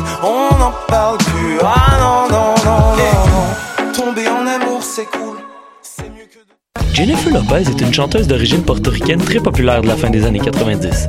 clés, on n'en parle plus. Ah non, non, non, non. Tomber en amour, c'est cool. Jennifer Lopez est une chanteuse d'origine portoricaine très populaire de la fin des années 90.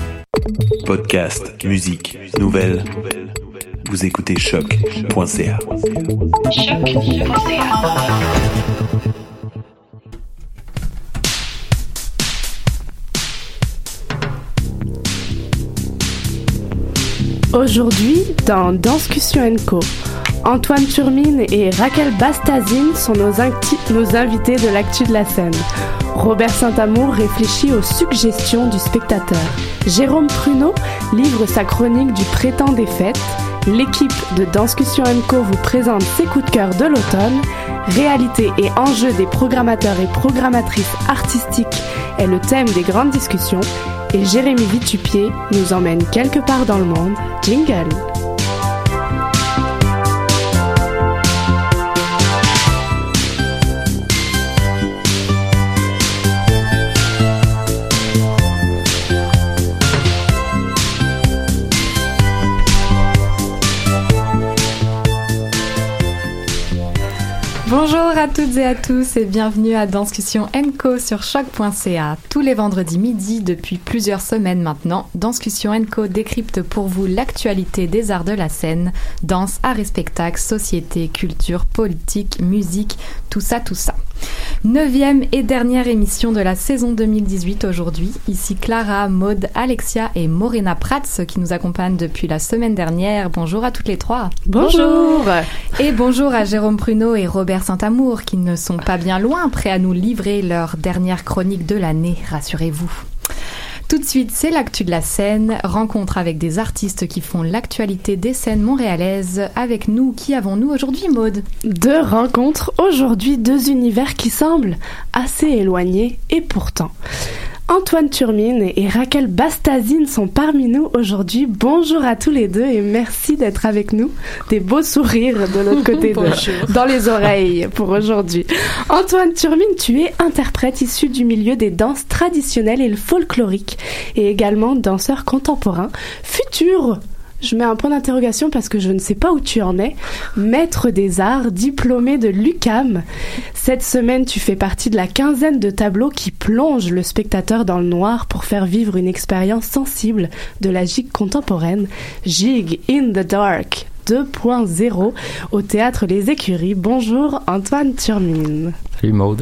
Podcast, musique, nouvelles. Vous écoutez choc.ca. Aujourd'hui, dans Danscussion Co, Antoine Turmine et Raquel Bastazine sont nos, invités de l'actu de la scène. Robert Saint-Amour réfléchit aux suggestions du spectateur. Jérôme Pruneau livre sa chronique du Prétend des fêtes. L'équipe de Danscussion Co vous présente ses coups de cœur de l'automne. Réalité et enjeux des programmateurs et programmatrices artistiques est le thème des grandes discussions. Et Jérémy Vitupier nous emmène quelque part dans le monde. Jingle! Bonjour à toutes et à tous et bienvenue à Danscussion Co sur choc.ca. Tous les vendredis midi depuis plusieurs semaines maintenant, Danscussion Co décrypte pour vous l'actualité des arts de la scène, danse, art et spectacle, société, culture, politique, musique, tout ça, tout ça. Neuvième et dernière émission de la saison 2018 aujourd'hui. Ici Clara, Maude, Alexia et Morena Prats qui nous accompagnent depuis la semaine dernière. Bonjour à toutes les trois. Bonjour. Et bonjour à Jérôme Pruneau et Robert Saint-Amour qui ne sont pas bien loin, prêts à nous livrer leur dernière chronique de l'année, rassurez-vous. Tout de suite, c'est l'actu de la scène, rencontre avec des artistes qui font l'actualité des scènes montréalaises. Avec nous, qui avons-nous aujourd'hui, Maude? Deux rencontres aujourd'hui, deux univers qui semblent assez éloignés et pourtant. Antoine Turmine et Raquel Bastazine sont parmi nous aujourd'hui. Bonjour à tous les deux et merci d'être avec nous. Des beaux sourires de l'autre côté de, dans les oreilles pour aujourd'hui. Antoine Turmine, tu es interprète issu du milieu des danses traditionnelles et le folklorique et également danseur contemporain. Futur je mets un point d'interrogation parce que je ne sais pas où tu en es. Maître des arts, diplômé de l'UCAM. Cette semaine, tu fais partie de la quinzaine de tableaux qui plongent le spectateur dans le noir pour faire vivre une expérience sensible de la gigue contemporaine. Gigue in the dark 2.0 au théâtre Les Écuries. Bonjour Antoine Turmine. Salut Maude.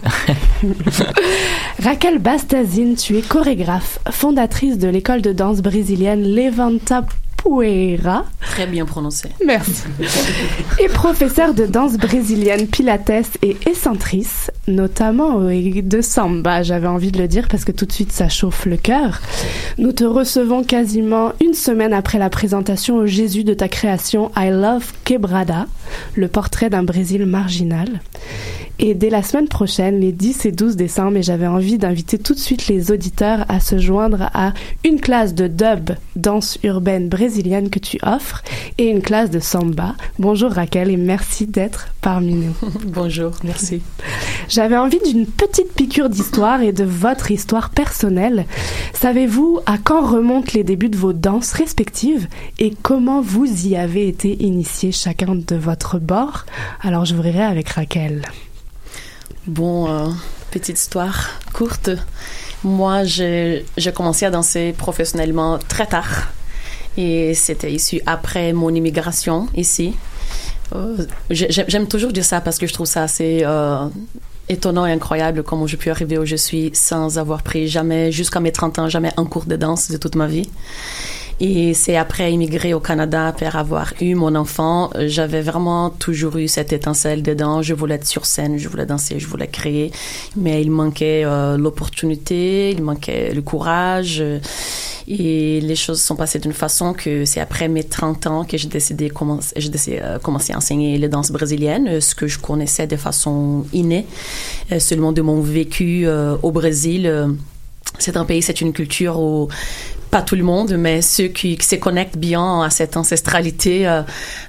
Raquel Bastazine, tu es chorégraphe, fondatrice de l'école de danse brésilienne Levanta Poeira. Très bien prononcé. Merci. et professeur de danse brésilienne Pilates et Essentrice, notamment de samba, j'avais envie de le dire parce que tout de suite ça chauffe le cœur. Nous te recevons quasiment une semaine après la présentation au Jésus de ta création I Love Quebrada, le portrait d'un Brésil marginal. Et dès la semaine prochaine, les 10 et 12 décembre, et j'avais envie d'inviter tout de suite les auditeurs à se joindre à une classe de dub, danse urbaine brésilienne que tu offres, et une classe de samba. Bonjour Raquel et merci d'être parmi nous. Bonjour, merci. J'avais envie d'une petite piqûre d'histoire et de votre histoire personnelle. Savez-vous à quand remontent les débuts de vos danses respectives et comment vous y avez été initiés chacun de votre bord? Alors j'ouvrirai avec Raquel. Bon, euh, petite histoire courte. Moi, j'ai commencé à danser professionnellement très tard. Et c'était issu après mon immigration ici. Euh, j'aime toujours dire ça parce que je trouve ça assez euh, étonnant et incroyable comment j'ai pu arriver où je suis sans avoir pris jamais, jusqu'à mes 30 ans, jamais un cours de danse de toute ma vie. Et c'est après immigrer au Canada, après avoir eu mon enfant, j'avais vraiment toujours eu cette étincelle dedans. Je voulais être sur scène, je voulais danser, je voulais créer, mais il manquait euh, l'opportunité, il manquait le courage. Et les choses sont passées d'une façon que c'est après mes 30 ans que j'ai décidé, commencer, j'ai euh, commencer à enseigner les danses brésiliennes, ce que je connaissais de façon innée, euh, seulement de mon vécu au Brésil c'est un pays, c'est une culture où pas tout le monde, mais ceux qui, se connectent bien à cette ancestralité euh,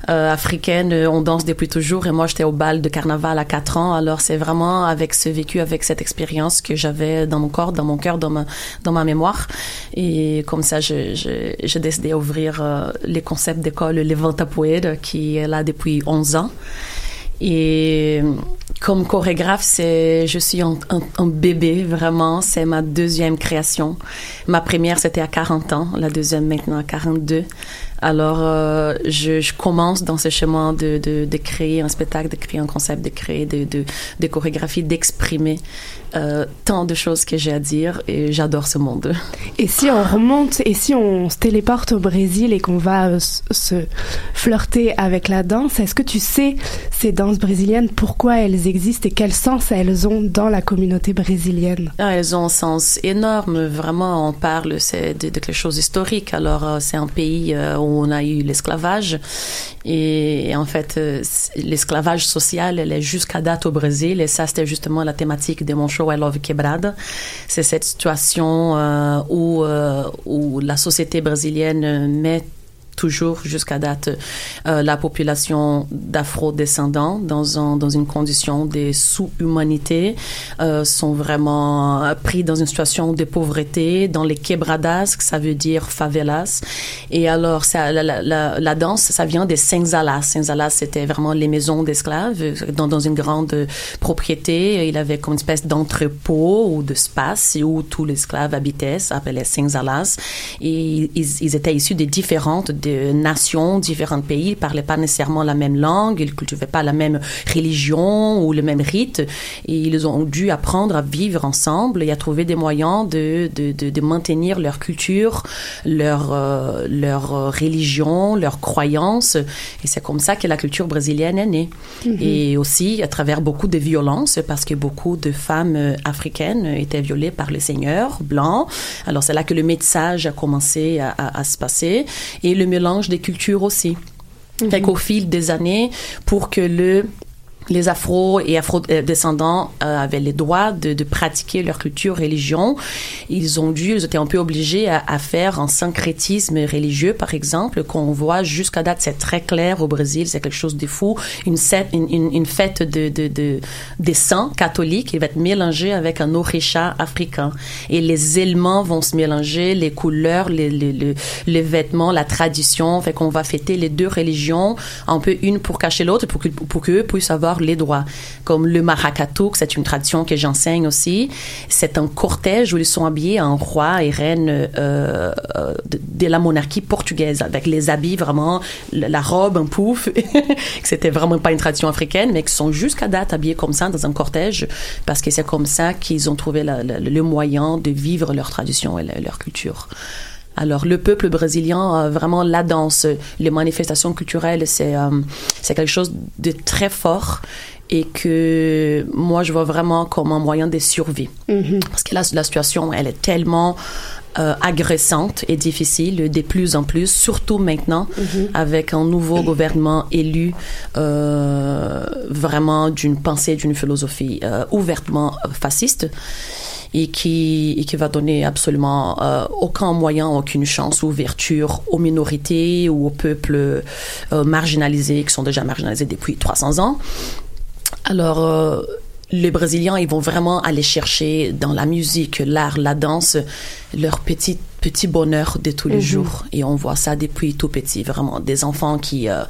euh, africaine, euh, on danse depuis toujours. Et moi, j'étais au bal de carnaval à 4 ans. Alors, c'est vraiment avec ce vécu, avec cette expérience que j'avais dans mon corps, dans mon cœur, dans ma, dans ma mémoire. Et comme ça, j'ai décidé d'ouvrir les concepts d'école Levanta Poeda, qui est là depuis 11 ans. Et comme chorégraphe, c'est, je suis un, bébé, vraiment. C'est ma deuxième création. Ma première, c'était à 40 ans. La deuxième, maintenant, à 42. Alors, euh, je, je, commence dans ce chemin de, de, de, créer un spectacle, de créer un concept, de créer de, de, de chorégraphie, d'exprimer euh, tant de choses que j'ai à dire et j'adore ce monde. Et si on remonte et si on se téléporte au Brésil et qu'on va euh, se flirter avec la danse, est-ce que tu sais ces danses brésiliennes, pourquoi elles existent et quel sens elles ont dans la communauté brésilienne? Ah, Elles ont un sens énorme, vraiment, on parle de, de quelque chose d'historique. Alors, euh, c'est un pays où on a eu l'esclavage et, en fait, l'esclavage social, elle est jusqu'à date au Brésil et ça, c'était justement la thématique de mon show C'est cette situation euh, où, euh, où la société brésilienne met toujours jusqu'à date euh, la population d'afro-descendants dans, un, dans une condition de sous-humanité euh, sont vraiment pris dans une situation de pauvreté, dans les quebradas, ça veut dire favelas. Et alors, la, danse, ça vient des senzalas. Senzalas, c'était vraiment les maisons d'esclaves dans, une grande propriété. Il avait comme une espèce d'entrepôt ou d'espace où tous les esclaves habitaient, ça s'appelait senzalas. Et ils étaient issus des différentes nations, différents pays, parlaient pas nécessairement la même langue, ils cultivaient pas la même religion ou le même rite, et ils ont dû apprendre à vivre ensemble et à trouver des moyens de, de, de, de maintenir leur culture, leur, euh, leur religion, leurs croyances. Et c'est comme ça que la culture brésilienne est née. Mm-hmm. Et aussi à travers beaucoup de violences, parce que beaucoup de femmes africaines étaient violées par les seigneurs blancs. Alors c'est là que le métissage a commencé à, à, à se passer. Et le mélange des cultures aussi. Fait qu'au fil des années, pour que le les afro et afro-descendants euh, avaient le droit de, de, pratiquer leur culture, religion. Ils ont dû, ils étaient un peu obligés à, à faire un syncrétisme religieux, par exemple, qu'on voit jusqu'à date, c'est très clair au Brésil, c'est quelque chose de fou. Une, une, une fête de, de, de, des saints catholiques, il va être mélangé avec un orisha africain. Et les éléments vont se mélanger, les couleurs, les, les, les, les vêtements, la tradition, fait qu'on va fêter les deux religions, un peu une pour cacher l'autre, pour que, pour qu'eux puissent avoir les droits. Comme le maracatu, c'est une tradition que j'enseigne aussi. C'est un cortège où ils sont habillés en roi et reine euh, euh, de, la monarchie portugaise, avec les habits vraiment, la robe, un pouf. C'était vraiment pas une tradition africaine, mais qui sont jusqu'à date habillés comme ça dans un cortège, parce que c'est comme ça qu'ils ont trouvé le moyen de vivre leur tradition et leur culture. Alors, le peuple brésilien, vraiment, la danse, les manifestations culturelles, c'est euh, c'est quelque chose de très fort et que moi, je vois vraiment comme un moyen de survie. Parce que là, la situation, elle est tellement euh, agressante et difficile de plus en plus, surtout maintenant, avec un nouveau gouvernement élu euh, vraiment d'une pensée, d'une philosophie euh, ouvertement fasciste et qui, et qui va donner absolument euh, aucun moyen, aucune chance, ouverture aux minorités ou aux peuples euh, marginalisés qui sont déjà marginalisés depuis 300 ans. Alors, euh, les Brésiliens, ils vont vraiment aller chercher dans la musique, l'art, la danse, leur petit petit bonheur de tous les Mhm. jours. Et on voit ça depuis tout petit, vraiment. Des enfants qui, euh,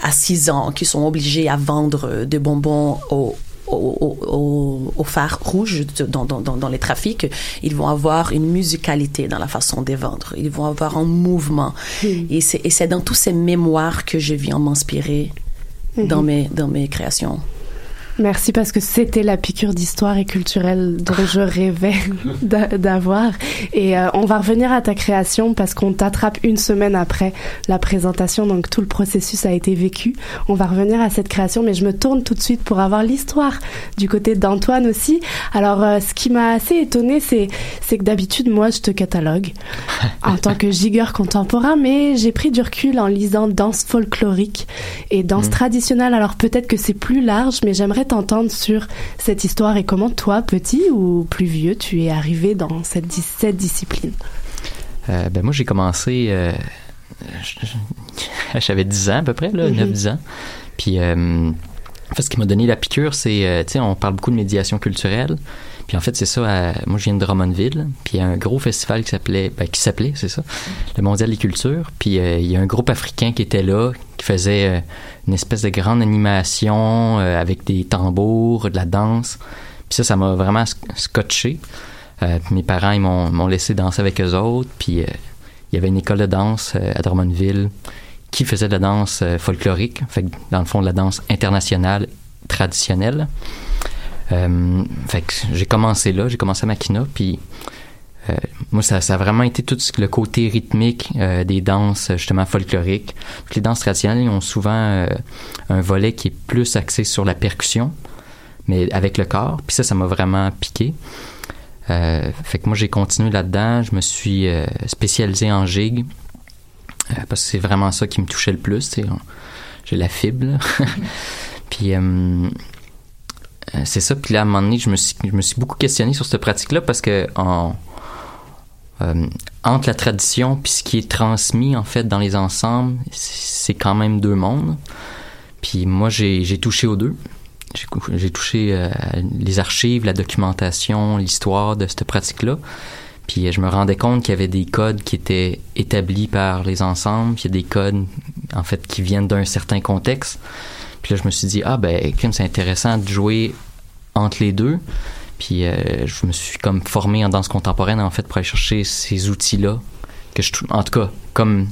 à 6 ans, qui sont obligés à vendre des bonbons au au, au, au- phare rouge dans, dans, dans, dans les trafics, ils vont avoir une musicalité dans la façon de vendre. Ils vont avoir un mouvement. Et c'est et c'est dans tous ces mémoires que je viens m'inspirer dans, mes, dans mes créations. Merci parce que c'était la piqûre d'histoire et culturelle dont je rêvais d'a- d'avoir. Et euh, on va revenir à ta création parce qu'on t'attrape une semaine après la présentation, donc tout le processus a été vécu. On va revenir à cette création, mais je me tourne tout de suite pour avoir l'histoire du côté d'Antoine aussi. Alors, euh, ce qui m'a assez étonnée, c'est que d'habitude, moi, je te catalogue en tant que gigueur contemporain, mais j'ai pris du recul en lisant danse folklorique et danse traditionnelle. Alors peut-être que c'est plus large, mais j'aimerais t'entendre sur cette histoire et comment toi, petit ou plus vieux, tu es arrivé dans cette, cette discipline? Euh, ben moi, j'ai commencé. euh, J'avais 10 ans à peu près, là, Mhm. 9-10 ans. Puis, euh, en fait, ce qui m'a donné la piqûre, c'est, euh, tu sais, on parle beaucoup de médiation culturelle. Puis, en fait, c'est ça. à- moi, je viens de Drummondville. Puis, il y a un gros festival qui s'appelait, ben, qui s'appelait, c'est ça, le Mondial des cultures. Puis, euh, il y a un groupe africain qui était là, qui faisait euh, une espèce de grande animation euh, avec des tambours, de la danse. Puis ça, ça m'a vraiment sc- scotché. Euh, mes parents, ils m'ont, laissé danser avec eux autres. Puis euh, il y avait une école de danse à Drummondville qui faisait de la danse folklorique. Fait que, dans le fond, de la danse internationale traditionnelle. Fait que j'ai commencé là, j'ai commencé à Makina, puis euh, moi, ça, ça a vraiment été tout le côté rythmique euh, des danses, justement, folkloriques. Toutes les danses traditionnelles ont souvent euh, un volet qui est plus axé sur la percussion, mais avec le corps. Puis ça, ça m'a vraiment piqué. Euh, fait que moi, j'ai continué là-dedans. Je me suis euh, spécialisé en gigue, euh, parce que c'est vraiment ça qui me touchait le plus. J'ai la fibre. Puis... euh, euh, c'est ça. Puis là, à un moment donné, je me suis, je me suis beaucoup questionné sur cette pratique-là parce que euh, entre la tradition puis ce qui est transmis en fait dans les ensembles, c'est quand même deux mondes. Puis moi, j'ai touché aux deux. J'ai touché euh, les archives, la documentation, l'histoire de cette pratique-là. Puis euh, je me rendais compte qu'il y avait des codes qui étaient établis par les ensembles, puis il y a des codes en fait qui viennent d'un certain contexte. Puis là, je me suis dit, ah ben, c'est intéressant de jouer entre les deux. Puis euh, je me suis comme formé en danse contemporaine, en fait, pour aller chercher ces outils-là. Que je, en tout cas, comme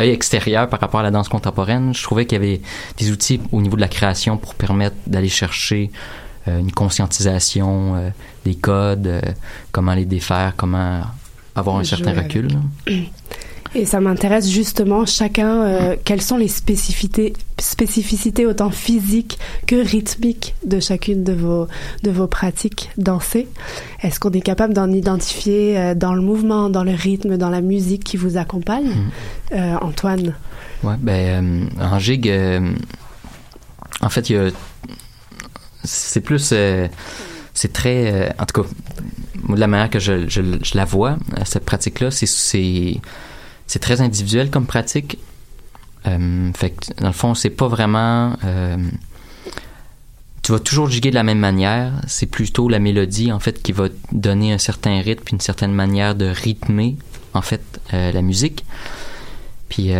œil extérieur par rapport à la danse contemporaine, je trouvais qu'il y avait des outils au niveau de la création pour permettre d'aller chercher euh, une conscientisation euh, des codes, comment les défaire, comment avoir un certain recul. Et ça m'intéresse justement chacun, euh, quelles sont les spécificités, spécificités autant physiques que rythmiques de chacune de vos, de vos pratiques dansées. Est-ce qu'on est capable d'en identifier euh, dans le mouvement, dans le rythme, dans la musique qui vous accompagne Euh, Antoine? Ouais, ben, en gigue, euh, en fait, il y a. C'est plus. euh, c'est très. euh, en tout cas, de la manière que je, je, je la vois, cette pratique-là, c'est- c'est. Très individuel comme pratique. Euh, fait que, dans le fond, c'est pas vraiment. euh, tu vas toujours giguer de la même manière. C'est plutôt la mélodie, en fait, qui va donner un certain rythme, puis une certaine manière de rythmer, en fait, euh, la musique. Puis,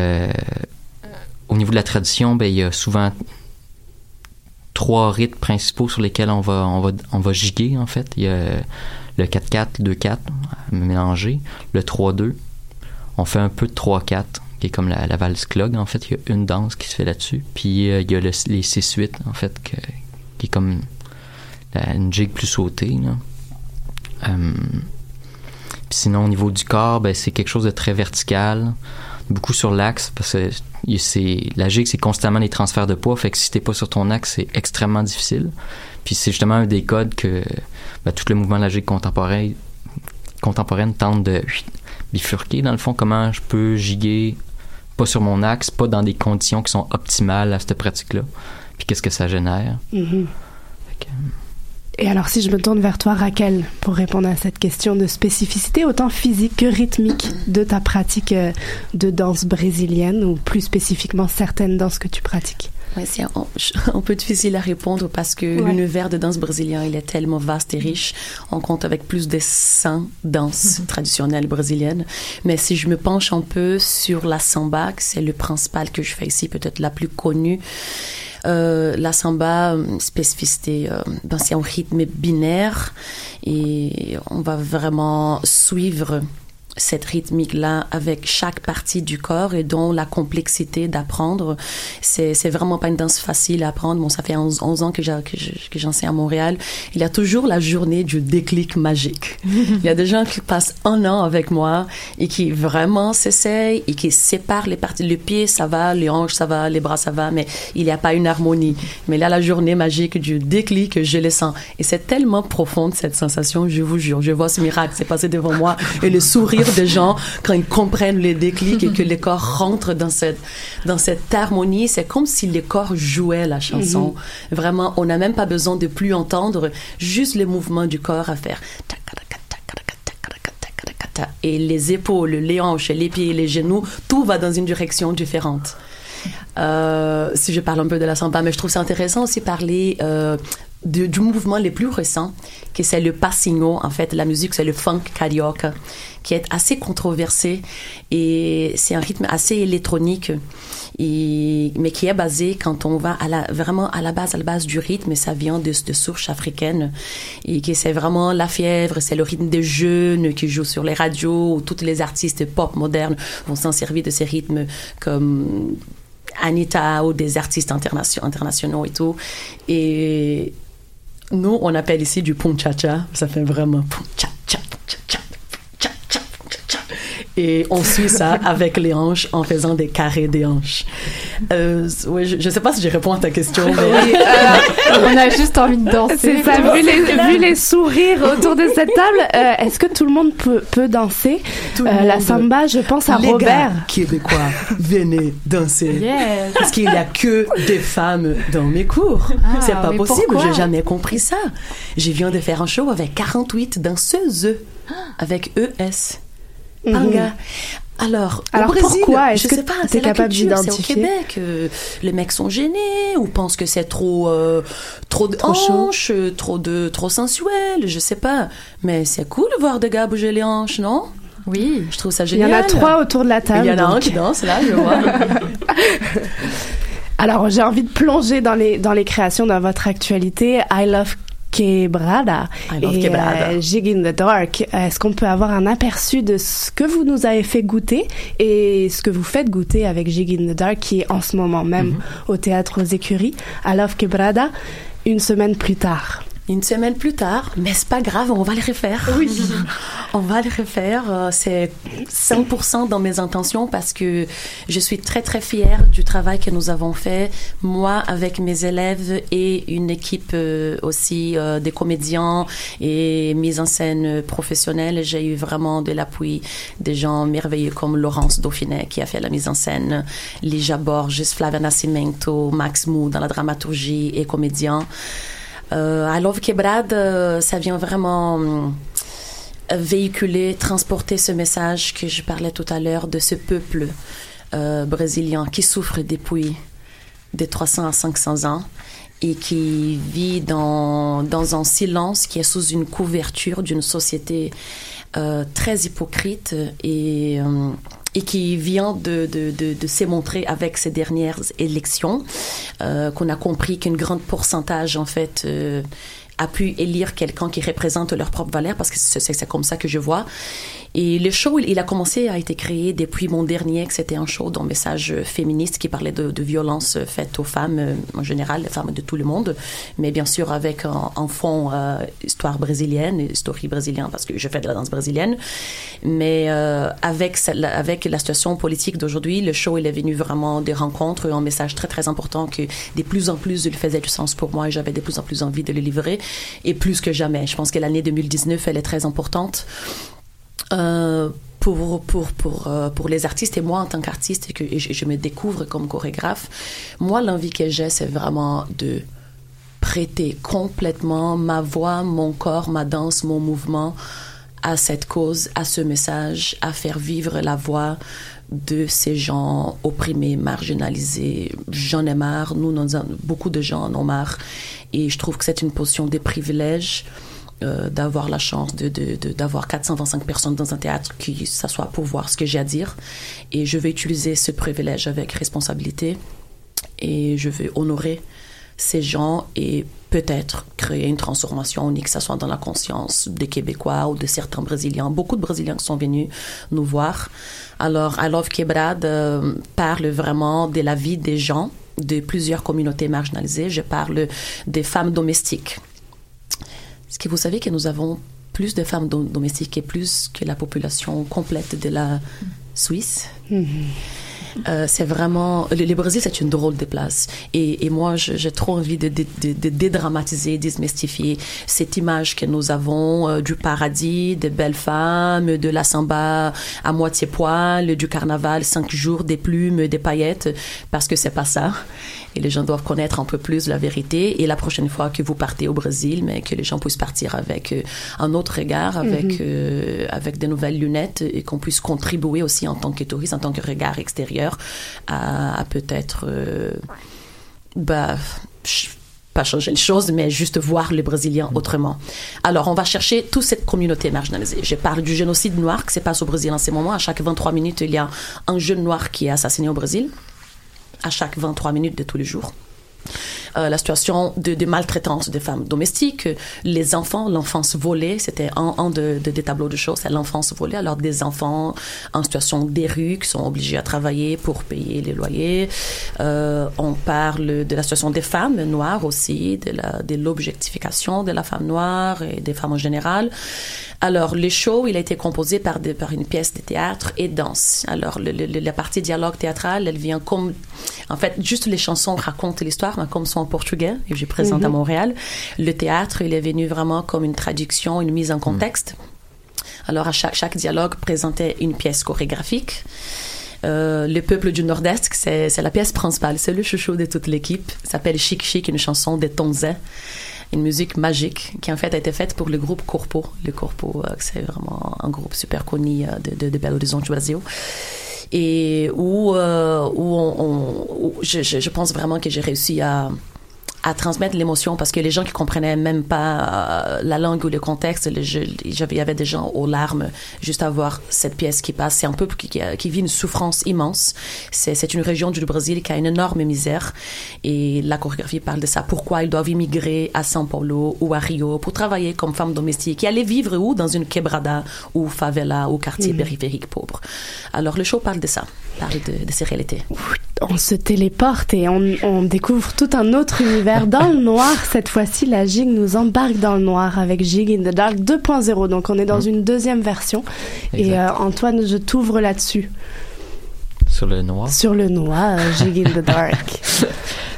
au niveau de la tradition, ben, il y a souvent trois rythmes principaux sur lesquels on va, on va, on va giguer, en fait. Il y a le 4-4, le 2-4 mélangé, le 3-2. On fait un peu de 3-4, qui est comme la, valse clog, en fait. Il y a une danse qui se fait là-dessus. Puis euh, il y a le- les 6-8, en fait, qui est comme la- une jig plus sautée, puis sinon, au niveau du corps, ben, c'est quelque chose de très vertical, beaucoup sur l'axe, parce que c'est, la gigue, c'est constamment les transferts de poids, fait que si t'es pas sur ton axe, c'est extrêmement difficile. Puis c'est justement un des codes que ben, tout le mouvement de la gigue contemporaine, contemporaine tente de bifurquer, dans le fond, comment je peux giguer pas sur mon axe, pas dans des conditions qui sont optimales à cette pratique-là. Puis qu'est-ce que ça génère. Mhm. Que, Et alors, si je me tourne vers toi, Raquel, pour répondre à cette question de spécificité autant physique que rythmique de ta pratique euh, de danse brésilienne, ou plus spécifiquement certaines danses que tu pratiques? Ouais, c'est un, un peu difficile à répondre parce que Ouais. l'univers de danse brésilien, il est tellement vaste et riche. On compte avec plus de 100 danses traditionnelles brésiliennes. Mais si je me penche un peu sur la samba, que c'est le principal que je fais ici, peut-être la plus connue, euh, la samba, euh, spécificité, euh, ben, c'est un rythme binaire et on va vraiment suivre cette rythmique-là avec chaque partie du corps et dont la complexité d'apprendre. C'est, c'est vraiment pas une danse facile à apprendre. Bon, ça fait 11, 11 ans que, j'ai- que, je- que j'enseigne à Montréal. Il y a toujours la journée du déclic magique. Il y a des gens qui passent un an avec moi et qui vraiment s'essayent et qui séparent les parties. Le pied, ça va, les hanches, ça va, les bras, ça va, mais il n'y a pas une harmonie. Mais là, la journée magique du déclic, je le sens. Et c'est tellement profonde, cette sensation, je vous jure. Je vois ce miracle, c'est passé devant moi. Et le sourire des gens quand ils comprennent les déclics et que les corps rentrent dans cette, dans cette harmonie, c'est comme si les corps jouaient la chanson. Vraiment, on n'a même pas besoin de plus entendre, juste les mouvements du corps à faire. Et les épaules, les hanches, les pieds, les genoux, tout va dans une direction différente. Euh, si je parle un peu de la samba, mais je trouve ça intéressant aussi parler euh, du mouvement le plus récent, qui c'est le passinho. En fait, la musique, c'est le funk carioca, qui est assez controversé. Et c'est un rythme assez électronique, mais qui est basé quand on va vraiment à la base, à la base du rythme, ça vient de, de sources africaines, et que c'est vraiment la fièvre, c'est le rythme des jeunes qui jouent sur les radios, où tous les artistes pop modernes vont s'en servir de ces rythmes comme Anita ou des artistes internation- internationaux et tout. Et nous, on appelle ici du puncha-cha. Ça fait vraiment puncha-cha, puncha-cha. Et on suit ça avec les hanches en faisant des carrés des hanches. Euh, ouais, je ne sais pas si je réponds à ta question, mais On a juste envie de danser. C'est ça, vu les, vu les sourires autour de cette table, euh, est-ce que tout le monde peut, peut danser? Euh, La samba, je pense à les Robert. gars québécois, venez danser. Yes. Parce qu'il n'y a que des femmes dans mes cours. Ah, c'est pas possible, j'ai jamais compris ça. Je viens de faire un show avec 48 danseuses, avec ES. Mhm. Alors, Alors au Brésil, pourquoi Est-ce je que sais pas, la capable c'est au d'identifier Québec. euh, les mecs sont gênés ou pensent que c'est trop, euh, trop de Trop hanches, euh, trop de, trop sensuel, je sais pas. Mais c'est cool de voir des gars bouger les hanches, non? Oui. Je trouve ça Il y génial. en a trois autour de la Il table. y en a un qui danse là, je vois. Alors, j'ai envie de plonger dans les, dans les créations de votre actualité. I Love Quebrada I Love et Quebrada. euh, Jig in the Dark. Est-ce qu'on peut avoir un aperçu de ce que vous nous avez fait goûter et ce que vous faites goûter avec Jig in the Dark qui est en ce moment même Mhm. au théâtre aux écuries I Love Quebrada une semaine plus tard? Une semaine plus tard, mais c'est pas grave, on va le refaire. Oui. on va le refaire. euh, C'est 100% dans mes intentions parce que je suis très très fière du travail que nous avons fait, moi avec mes élèves et une équipe euh, aussi euh, des comédiens et mise en scène professionnelle. J'ai eu vraiment de l'appui des gens merveilleux comme Laurence Dauphinet qui a fait la mise en scène, Lija Borges, Flavia Nascimento, Max Mou dans la dramaturgie et comédien. Euh, I Love Quebrade, euh, ça vient vraiment hum, véhiculer, transporter ce message que je parlais tout à l'heure de ce peuple euh, brésilien qui souffre depuis de 300 à 500 ans et qui vit dans, dans un silence qui est sous une couverture d'une société euh, très hypocrite et euh, et qui vient de, de, de, de se montrer avec ces dernières élections, euh, qu'on a compris qu'une grande pourcentage, en fait, euh, a pu élire quelqu'un qui représente leur propre valeur, parce que c'est comme ça que je vois. Et le show, il, a commencé à été créé depuis mon dernier, que c'était un show d'un message féministe qui parlait de, de violences faites aux femmes euh, en général, les femmes de tout le monde, mais bien sûr avec un, fond euh, histoire brésilienne, histoire brésilienne parce que je fais de la danse brésilienne, mais euh, avec avec la situation politique d'aujourd'hui, le show il est venu vraiment des rencontres, un message très très important que de plus en plus il faisait du sens pour moi et j'avais de plus en plus envie de le livrer et plus que jamais. Je pense que l'année 2019 elle est très importante euh, pour, pour, pour, euh, pour les artistes et moi en tant qu'artiste et que je, me découvre comme chorégraphe, moi l'envie que j'ai c'est vraiment de prêter complètement ma voix, mon corps, ma danse, mon mouvement à cette cause, à ce message, à faire vivre la voix de ces gens opprimés, marginalisés. J'en ai marre, nous, beaucoup de gens en ont marre. Et je trouve que c'est une position de privilège euh, d'avoir la chance d'avoir 425 personnes dans un théâtre qui s'assoient pour voir ce que j'ai à dire. Et je vais utiliser ce privilège avec responsabilité et je vais honorer ces gens et peut-être créer une transformation unique, que ce soit dans la conscience des Québécois ou de certains Brésiliens. Beaucoup de Brésiliens sont venus nous voir. Alors, I Love Quebrade euh, parle vraiment de la vie des gens de plusieurs communautés marginalisées. Je parle des femmes domestiques est-ce que vous savez que nous avons plus de femmes domestiques et plus que la population complète de la Suisse? Mm-hmm. Euh, c'est vraiment le, Brésil, c'est une drôle de place. Et, et moi, j'ai trop envie de, de, de, dédramatiser, démystifier cette image que nous avons euh, du paradis, des belles femmes, de la samba à moitié poil, du carnaval, cinq jours, des plumes, des paillettes, parce que c'est pas ça. Et les gens doivent connaître un peu plus la vérité. Et la prochaine fois que vous partez au Brésil, mais que les gens puissent partir avec euh, un autre regard, avec mm-hmm. avec des nouvelles lunettes et qu'on puisse contribuer aussi en tant que touriste, en tant que regard extérieur à, peut-être euh, bah, pas changer les choses, mais juste voir les Brésiliens autrement. Alors, on va chercher toute cette communauté marginalisée. Je parle du génocide noir qui se passe au Brésil en ce moment. À chaque 23 minutes, il y a un jeune noir qui est assassiné au Brésil. À chaque 23 minutes de tous les jours. Euh, la situation de, maltraitance des femmes domestiques, les enfants, l'enfance volée, c'était un, de, des tableaux de choses, c'est l'enfance volée. Alors des enfants en situation des qui sont obligés à travailler pour payer les loyers. Euh, on parle de la situation des femmes noires aussi, de l'objectification de, de la femme noire et des femmes en général. Alors, le show, il a été composé par, par une pièce de théâtre et danse. Alors, la partie dialogue théâtral, elle vient comme... En fait, juste les chansons racontent l'histoire, mais comme sont en portugais, et je présente à mhm. Montréal. Le théâtre, il est venu vraiment comme une traduction, une mise en contexte. Alors, à chaque, chaque dialogue présentait une pièce chorégraphique. Euh, le peuple du Nord-Est, c'est la pièce principale, c'est le chouchou de toute l'équipe. s'appelle Chic Chic, une chanson des Tonzais une musique magique qui en fait a été faite pour le groupe Corpo. Le Corpo, euh, c'est vraiment un groupe super connu euh, de, de, de Belo Horizonte Brasil et où, euh, où, on, je, je, pense vraiment que j'ai réussi à, à transmettre l'émotion parce que les gens qui comprenaient même pas euh, la langue ou le contexte, il y avait des gens aux larmes juste à voir cette pièce qui passe. C'est un peuple qui, qui, vit une souffrance immense. C'est une région du Brésil qui a une énorme misère et la chorégraphie parle de ça. Pourquoi ils doivent immigrer à São Paulo ou à Rio pour travailler comme femmes domestiques et aller vivre où? Dans une quebrada ou favela ou quartier mmh. périphérique pauvre. Alors le show parle de ça, parle de, de ces réalités on se téléporte et on, découvre tout un autre univers dans le noir. Cette fois-ci, la Jig nous embarque dans le noir avec Jig in the Dark 2.0. Donc on est dans mm. une deuxième version. Et euh, Antoine, je t'ouvre là-dessus. Sur le noir Sur le noir, Jig in the Dark.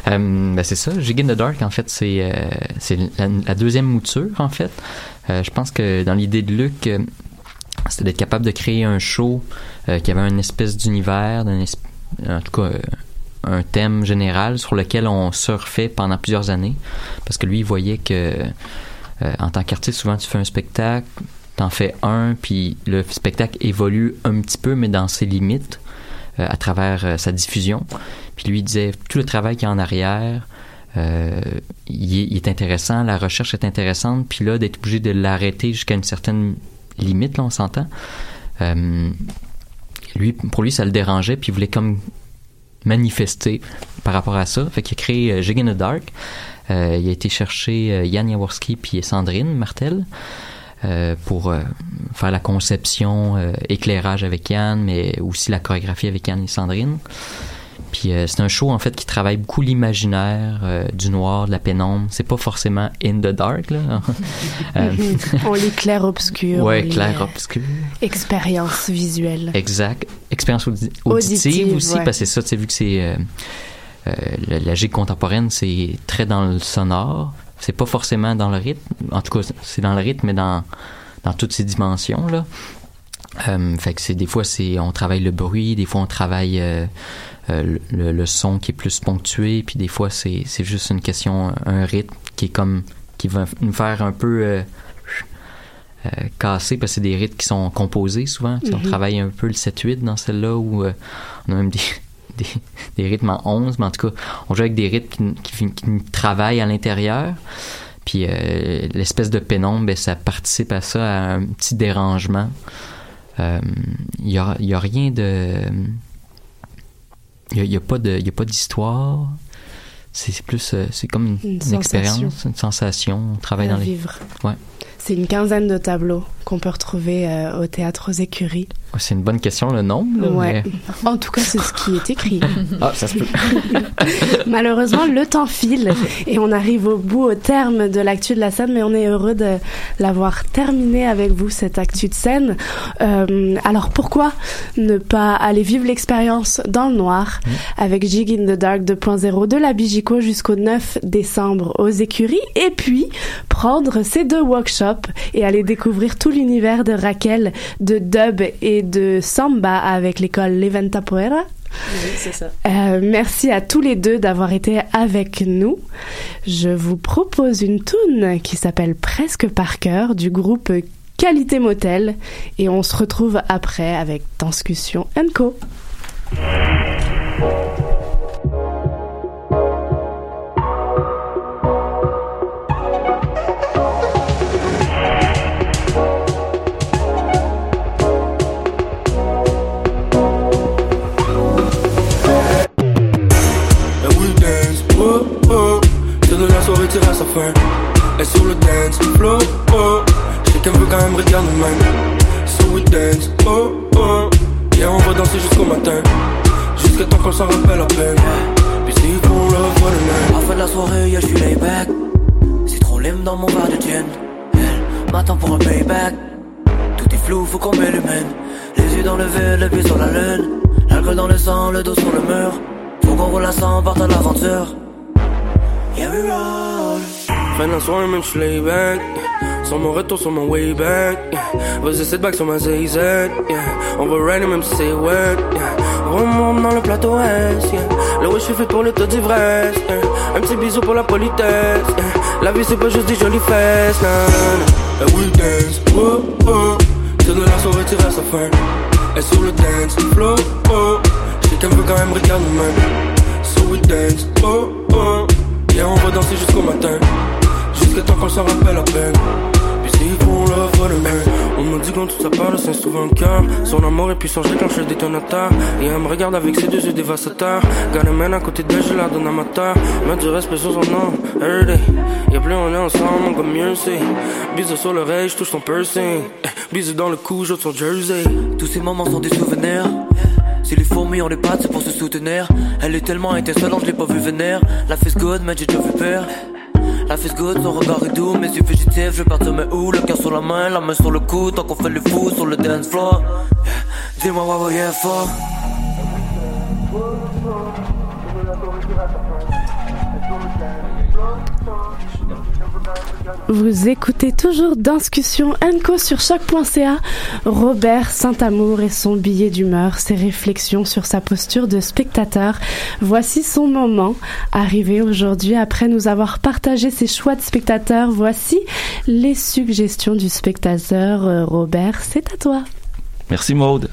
Euh, ben, c'est ça, Jig in the Dark, en fait, c'est euh, la, deuxième mouture, en fait. je pense que dans l'idée de Luc, c'était d'être capable de créer un show qui avait une espèce d'univers, en tout cas un thème général sur lequel on surfait pendant plusieurs années. Parce que lui il voyait que euh, en tant qu'artiste souvent tu fais un spectacle t'en fais un puis le spectacle évolue un petit peu mais dans ses limites euh, à travers euh, sa diffusion. Puis lui il disait tout le travail qui est en arrière il est, intéressant la recherche est intéressante puis là d'être obligé de l'arrêter jusqu'à une certaine limite là on s'entend. Lui, pour lui, ça le dérangeait, puis il voulait comme manifester par rapport à ça. Fait qu'il a créé euh, Jig in the Dark. Euh, il a été chercher euh, Yann Jaworski puis Sandrine Martel euh, pour euh, faire la conception, éclairage avec Yann, mais aussi la chorégraphie avec Yann et Sandrine. Puis euh, c'est un show en fait qui travaille beaucoup l'imaginaire euh, du noir, de la pénombre. C'est pas forcément in the dark là. Euh, on lit clair-obscur. ouais, on lit, clair obscur. Expérience visuelle. Exact. Expérience audi- auditive, Auditive, aussi, ouais. parce que c'est ça, tu sais, vu que c'est. la, la gigue contemporaine, c'est très dans le sonore. C'est pas forcément dans le rythme. En tout cas, c'est dans le rythme, mais dans, dans toutes ces dimensions, là. Euh, fait que c'est des fois, c'est on travaille le bruit, des fois, on travaille euh, euh, le, le son qui est plus ponctué, puis des fois, c'est c'est juste une question, un rythme qui est comme. qui va nous faire un peu. casser parce que c'est des rythmes qui sont composés souvent. On Mhm. travaille un peu le 7-8 dans celle-là où on a même des, des, des rythmes en 11, mais en tout cas, on joue avec des rythmes qui, qui, qui travaillent à l'intérieur. Puis l'espèce de pénombre, ben, ça participe à ça, à un petit dérangement. Euh, Il y, a, il y a rien de... Il y a, y a pas a d'histoire. C'est plus, euh, c'est comme une, Une une sensation. expérience, une sensation. On travaille à dans les. Ouais. C'est une quinzaine de tableaux qu'on peut retrouver euh, au théâtre aux écuries. Ouais, C'est une bonne question le nombre. là, Ouais. mais- En tout cas, c'est ce qui est écrit. Ah, ça se peut. Malheureusement, le temps file et on arrive au bout, au terme de l'actu de la scène, mais on est heureux de l'avoir terminé avec vous, cette actu de scène. Euh, alors pourquoi ne pas aller vivre l'expérience dans le noir avec Jig in the Dark 2.0 de la Bijico jusqu'au 9 décembre aux écuries et puis prendre ces deux workshops et aller découvrir tout l'univers de Raquel, de dub et de samba avec l'école Leventa Poera Oui, c'est ça. euh, merci à tous les deux d'avoir été avec nous. Je vous propose une tune qui s'appelle Presque par cœur du groupe Qualité Motel et on se retrouve après avec Danscussion Co. Et sur le dance floor, oh. Chacun veut quand même regarder même. So we dance, oh oh. Yeah, on va danser jusqu'au matin. Jusqu'à temps qu'on s'en rappelle à peine. Puis love for the night. À la fin de la soirée, yeah, je suis laid back. C'est trop lime dans mon verre de gin. Elle m'attend pour un payback. Tout est flou, faut qu'on m'illumine. Les yeux dans le vide, les pieds sur la lune. L'alcool dans le sang, le dos sur le mur. Faut qu'on roule à 100, parte l'aventure. Yeah, we. Fin soirée, même j'suis lay back. Sur mon retour, sur mon way back. Vas-y, sit back sur ma ZZ. On va rider même si c'est wet. Remonte dans le plateau S. Le wish est fait pour le taux d'ivresse. Un petit bisou pour la politesse. La vie, c'est pas juste des jolies fesses. Nah, we dance. Oh, oh. C'est de la soirée tire à sa fin. Et sur le dance floor. Oh. Chacun veut quand même regarder même. Qu'on s'en rappelle à peine. Puis. On me dit quand tout ça parle, c'est souvent cœur. Son amour est puissant, je déclenche le détonateur. Et elle me regarde avec ses deux yeux dévastateurs. Garde man à côté d'elle, je la donne amateur. Mets du respect sur son nom, everyday. Y'a plus on est ensemble, comme mieux c'est. Bisous sur l'oreille, je touche son piercing. Eh, Bisous dans le cou, j'ôte son jersey. Tous ces moments sont des souvenirs. Si les fourmis ont des pattes, c'est pour se soutenir. Elle est tellement étincelante, je l'ai pas vu venir. La face good, mais j'ai déjà vu pire. La face good, son regard est doux, mes yeux fugitifs, je partir mais où? Le cœur sur la main, la main sur le cou, tant qu'on fait le fou sur le dance floor. Dis-moi, what yeah, for. Vous écoutez toujours Discussion Co sur choc.ca. Robert Saint-Amour et son billet d'humeur, ses réflexions sur sa posture de spectateur. Voici son moment. Arrivé aujourd'hui après nous avoir partagé ses choix de spectateur, voici les suggestions du spectateur. Euh, Robert, c'est à toi. Merci Maude.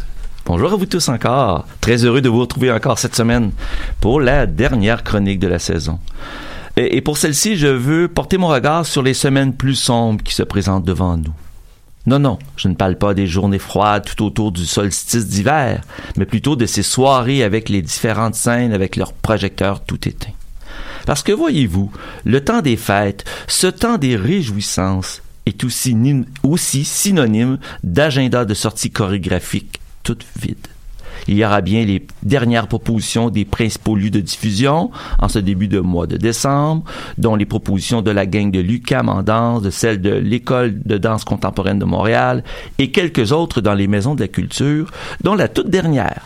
Bonjour à vous tous encore. Très heureux de vous retrouver encore cette semaine pour la dernière chronique de la saison. Et, pour celle-ci, je veux porter mon regard sur les semaines plus sombres qui se présentent devant nous. Non, non, je ne parle pas des journées froides tout autour du solstice d'hiver, mais plutôt de ces soirées avec les différentes scènes avec leurs projecteurs tout éteints. Parce que voyez-vous, le temps des fêtes, ce temps des réjouissances, est aussi, aussi synonyme d'agenda de sortie chorégraphique toute vide. Il y aura bien les dernières propositions des principaux lieux de diffusion en ce début de mois de décembre, dont les propositions de la gang de l'UCAM en danse, de celle de l'École de danse contemporaine de Montréal et quelques autres dans les maisons de la culture, dont la toute dernière,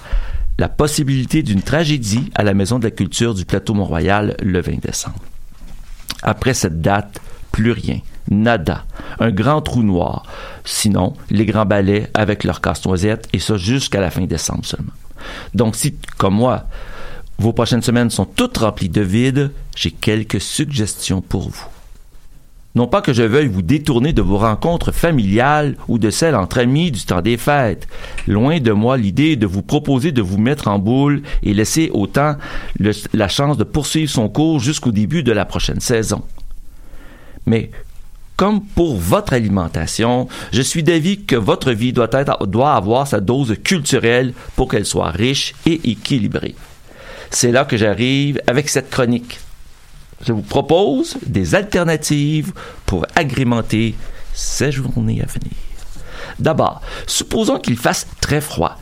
la possibilité d'une tragédie à la Maison de la Culture du Plateau Mont-Royal le 20 décembre. Après cette date, plus rien. Nada. Un grand trou noir. Sinon, les grands ballets avec leur casse-noisette, et ça jusqu'à la fin décembre seulement. Donc, si, comme moi, vos prochaines semaines sont toutes remplies de vide, j'ai quelques suggestions pour vous. Non pas que je veuille vous détourner de vos rencontres familiales ou de celles entre amis du temps des fêtes. Loin de moi l'idée de vous proposer de vous mettre en boule et laisser autant la chance de poursuivre son cours jusqu'au début de la prochaine saison. Mais comme pour votre alimentation, je suis d'avis que votre vie doit, avoir sa dose culturelle pour qu'elle soit riche et équilibrée. C'est là que j'arrive avec cette chronique. Je vous propose des alternatives pour agrémenter ces journées à venir. D'abord, supposons qu'il fasse très froid.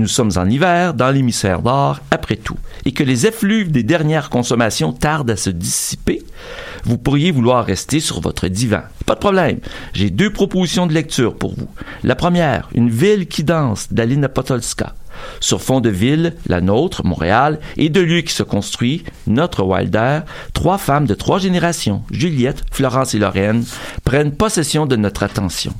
Nous sommes en hiver dans l'hémisphère nord, après tout, et que les effluves des dernières consommations tardent à se dissiper vous pourriez vouloir rester sur votre divan. Pas de problème. J'ai deux propositions de lecture pour vous. La première, Une ville qui danse d'Alina Potolska. Sur fond de ville, la nôtre, Montréal, et de lieu qui se construit, notre Wilder, trois femmes de trois générations, Juliette, Florence et Lorraine, prennent possession de notre attention.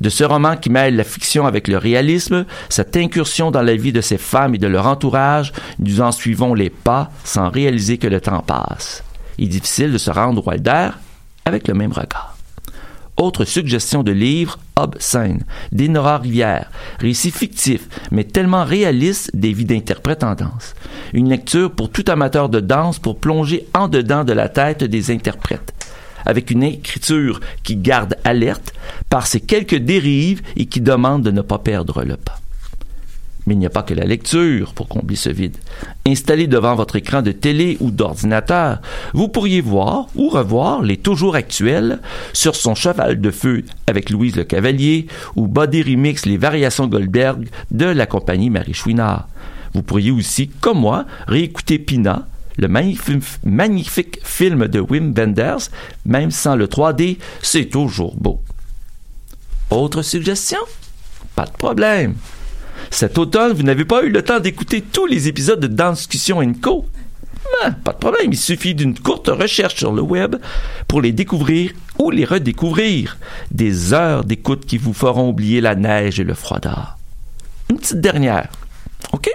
De ce roman qui mêle la fiction avec le réalisme, cette incursion dans la vie de ces femmes et de leur entourage, nous en suivons les pas sans réaliser que le temps passe il est difficile de se rendre au Wilder avec le même regard. Autre suggestion de livre, Obscène, d'Enora Rivière, récit fictif, mais tellement réaliste des vies d'interprètes en danse. Une lecture pour tout amateur de danse pour plonger en dedans de la tête des interprètes avec une écriture qui garde alerte par ses quelques dérives et qui demande de ne pas perdre le pas. Mais il n'y a pas que la lecture pour combler ce vide. Installé devant votre écran de télé ou d'ordinateur, vous pourriez voir ou revoir les toujours actuels sur son cheval de feu avec Louise le Cavalier ou Body Remix les variations Goldberg de la compagnie Marie Chouinard. Vous pourriez aussi, comme moi, réécouter Pina, le magnifique film de Wim Wenders, même sans le 3D, c'est toujours beau. Autre suggestion? Pas de problème. Cet automne, vous n'avez pas eu le temps d'écouter tous les épisodes de Discussion Co. Ben, pas de problème, il suffit d'une courte recherche sur le web pour les découvrir ou les redécouvrir. Des heures d'écoute qui vous feront oublier la neige et le froidard. Une petite dernière. OK?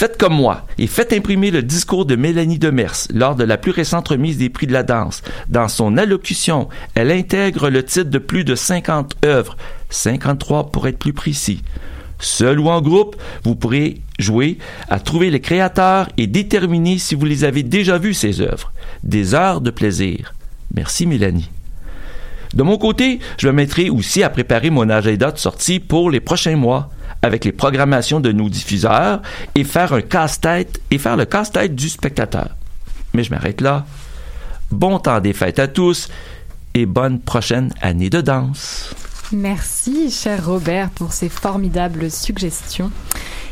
Faites comme moi et faites imprimer le discours de Mélanie Demers lors de la plus récente remise des prix de la danse. Dans son allocution, elle intègre le titre de plus de 50 œuvres 53 pour être plus précis. Seul ou en groupe, vous pourrez jouer à trouver les créateurs et déterminer si vous les avez déjà vus, ces œuvres. Des heures de plaisir. Merci Mélanie. De mon côté, je me mettrai aussi à préparer mon agenda de sortie pour les prochains mois avec les programmations de nos diffuseurs et faire un casse-tête et faire le casse-tête du spectateur. Mais je m'arrête là. Bon temps des fêtes à tous et bonne prochaine année de danse. Merci, cher Robert, pour ces formidables suggestions.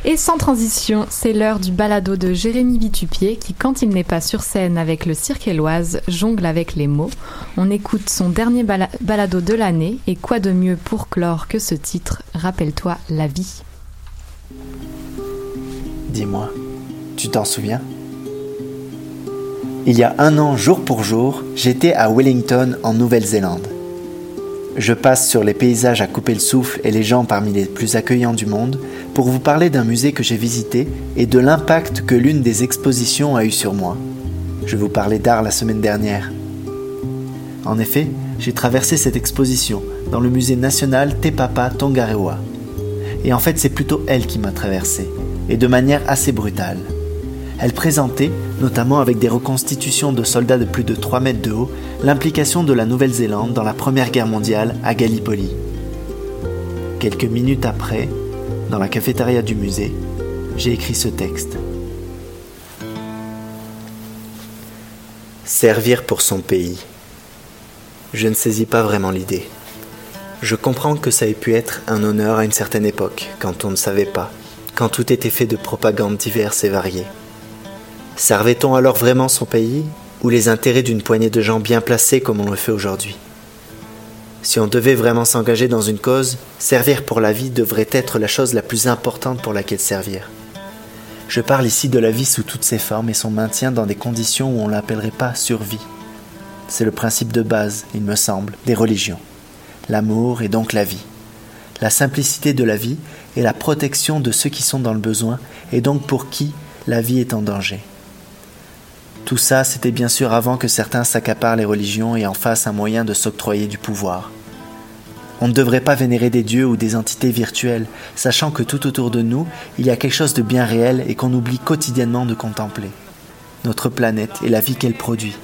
Et sans transition, c'est l'heure du balado de Jérémy Vitupier qui, quand il n'est pas sur scène avec le cirque éloise, jongle avec les mots. On écoute son dernier balado de l'année et quoi de mieux pour clore que ce titre? Rappelle-toi la vie. Dis-moi, tu t'en souviens? Il y a un an, jour pour jour, j'étais à Wellington en Nouvelle-Zélande. Je passe sur les paysages à couper le souffle et les gens parmi les plus accueillants du monde pour vous parler d'un musée que j'ai visité et de l'impact que l'une des expositions a eu sur moi. Je vous parlais d'art la semaine dernière. En effet, j'ai traversé cette exposition dans le musée national Te Papa Tongarewa. Et en fait, c'est plutôt elle qui m'a traversé, et de manière assez brutale. Elle présentait, notamment avec des reconstitutions de soldats de plus de 3 mètres de haut, l'implication de la Nouvelle-Zélande dans la Première Guerre mondiale à Gallipoli. Quelques minutes après, dans la cafétéria du musée, j'ai écrit ce texte. Servir pour son pays. Je ne saisis pas vraiment l'idée. Je comprends que ça ait pu être un honneur à une certaine époque, quand on ne savait pas, quand tout était fait de propagande diverses et variées. Servait-on alors vraiment son pays ou les intérêts d'une poignée de gens bien placés comme on le fait aujourd'hui? Si on devait vraiment s'engager dans une cause, servir pour la vie devrait être la chose la plus importante pour laquelle servir. Je parle ici de la vie sous toutes ses formes et son maintien dans des conditions où on l'appellerait pas survie. C'est le principe de base, il me semble, des religions. L'amour et donc la vie. La simplicité de la vie et la protection de ceux qui sont dans le besoin et donc pour qui la vie est en danger. Tout ça, c'était bien sûr avant que certains s'accaparent les religions et en fassent un moyen de s'octroyer du pouvoir. On ne devrait pas vénérer des dieux ou des entités virtuelles, sachant que tout autour de nous, il y a quelque chose de bien réel et qu'on oublie quotidiennement de contempler. Notre planète et la vie qu'elle produit.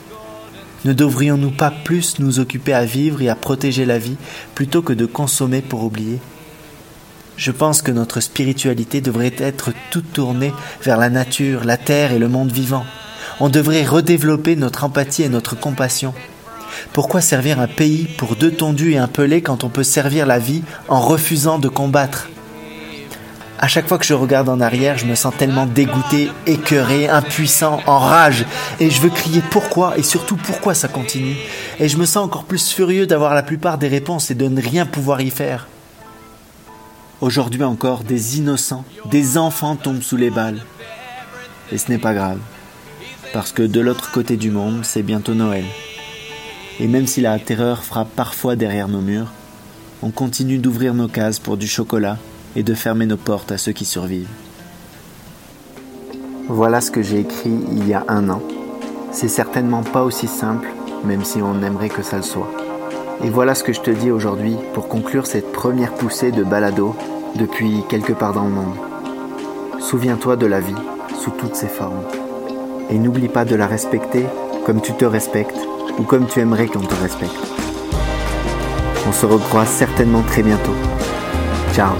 Ne devrions-nous pas plus nous occuper à vivre et à protéger la vie plutôt que de consommer pour oublier? Je pense que notre spiritualité devrait être toute tournée vers la nature, la terre et le monde vivant on devrait redévelopper notre empathie et notre compassion. Pourquoi servir un pays pour deux tondus et un pelé quand on peut servir la vie en refusant de combattre? À chaque fois que je regarde en arrière, je me sens tellement dégoûté, écœuré, impuissant, en rage, et je veux crier pourquoi et surtout pourquoi ça continue. Et je me sens encore plus furieux d'avoir la plupart des réponses et de ne rien pouvoir y faire. Aujourd'hui encore, des innocents, des enfants tombent sous les balles. Et ce n'est pas grave parce que de l'autre côté du monde, c'est bientôt Noël. Et même si la terreur frappe parfois derrière nos murs, on continue d'ouvrir nos cases pour du chocolat et de fermer nos portes à ceux qui survivent. Voilà ce que j'ai écrit il y a un an. C'est certainement pas aussi simple, même si on aimerait que ça le soit. Et voilà ce que je te dis aujourd'hui pour conclure cette première poussée de balado depuis quelque part dans le monde. Souviens-toi de la vie sous toutes ses formes et n'oublie pas de la respecter comme tu te respectes ou comme tu aimerais qu'on te respecte. On se recroise certainement très bientôt. Ciao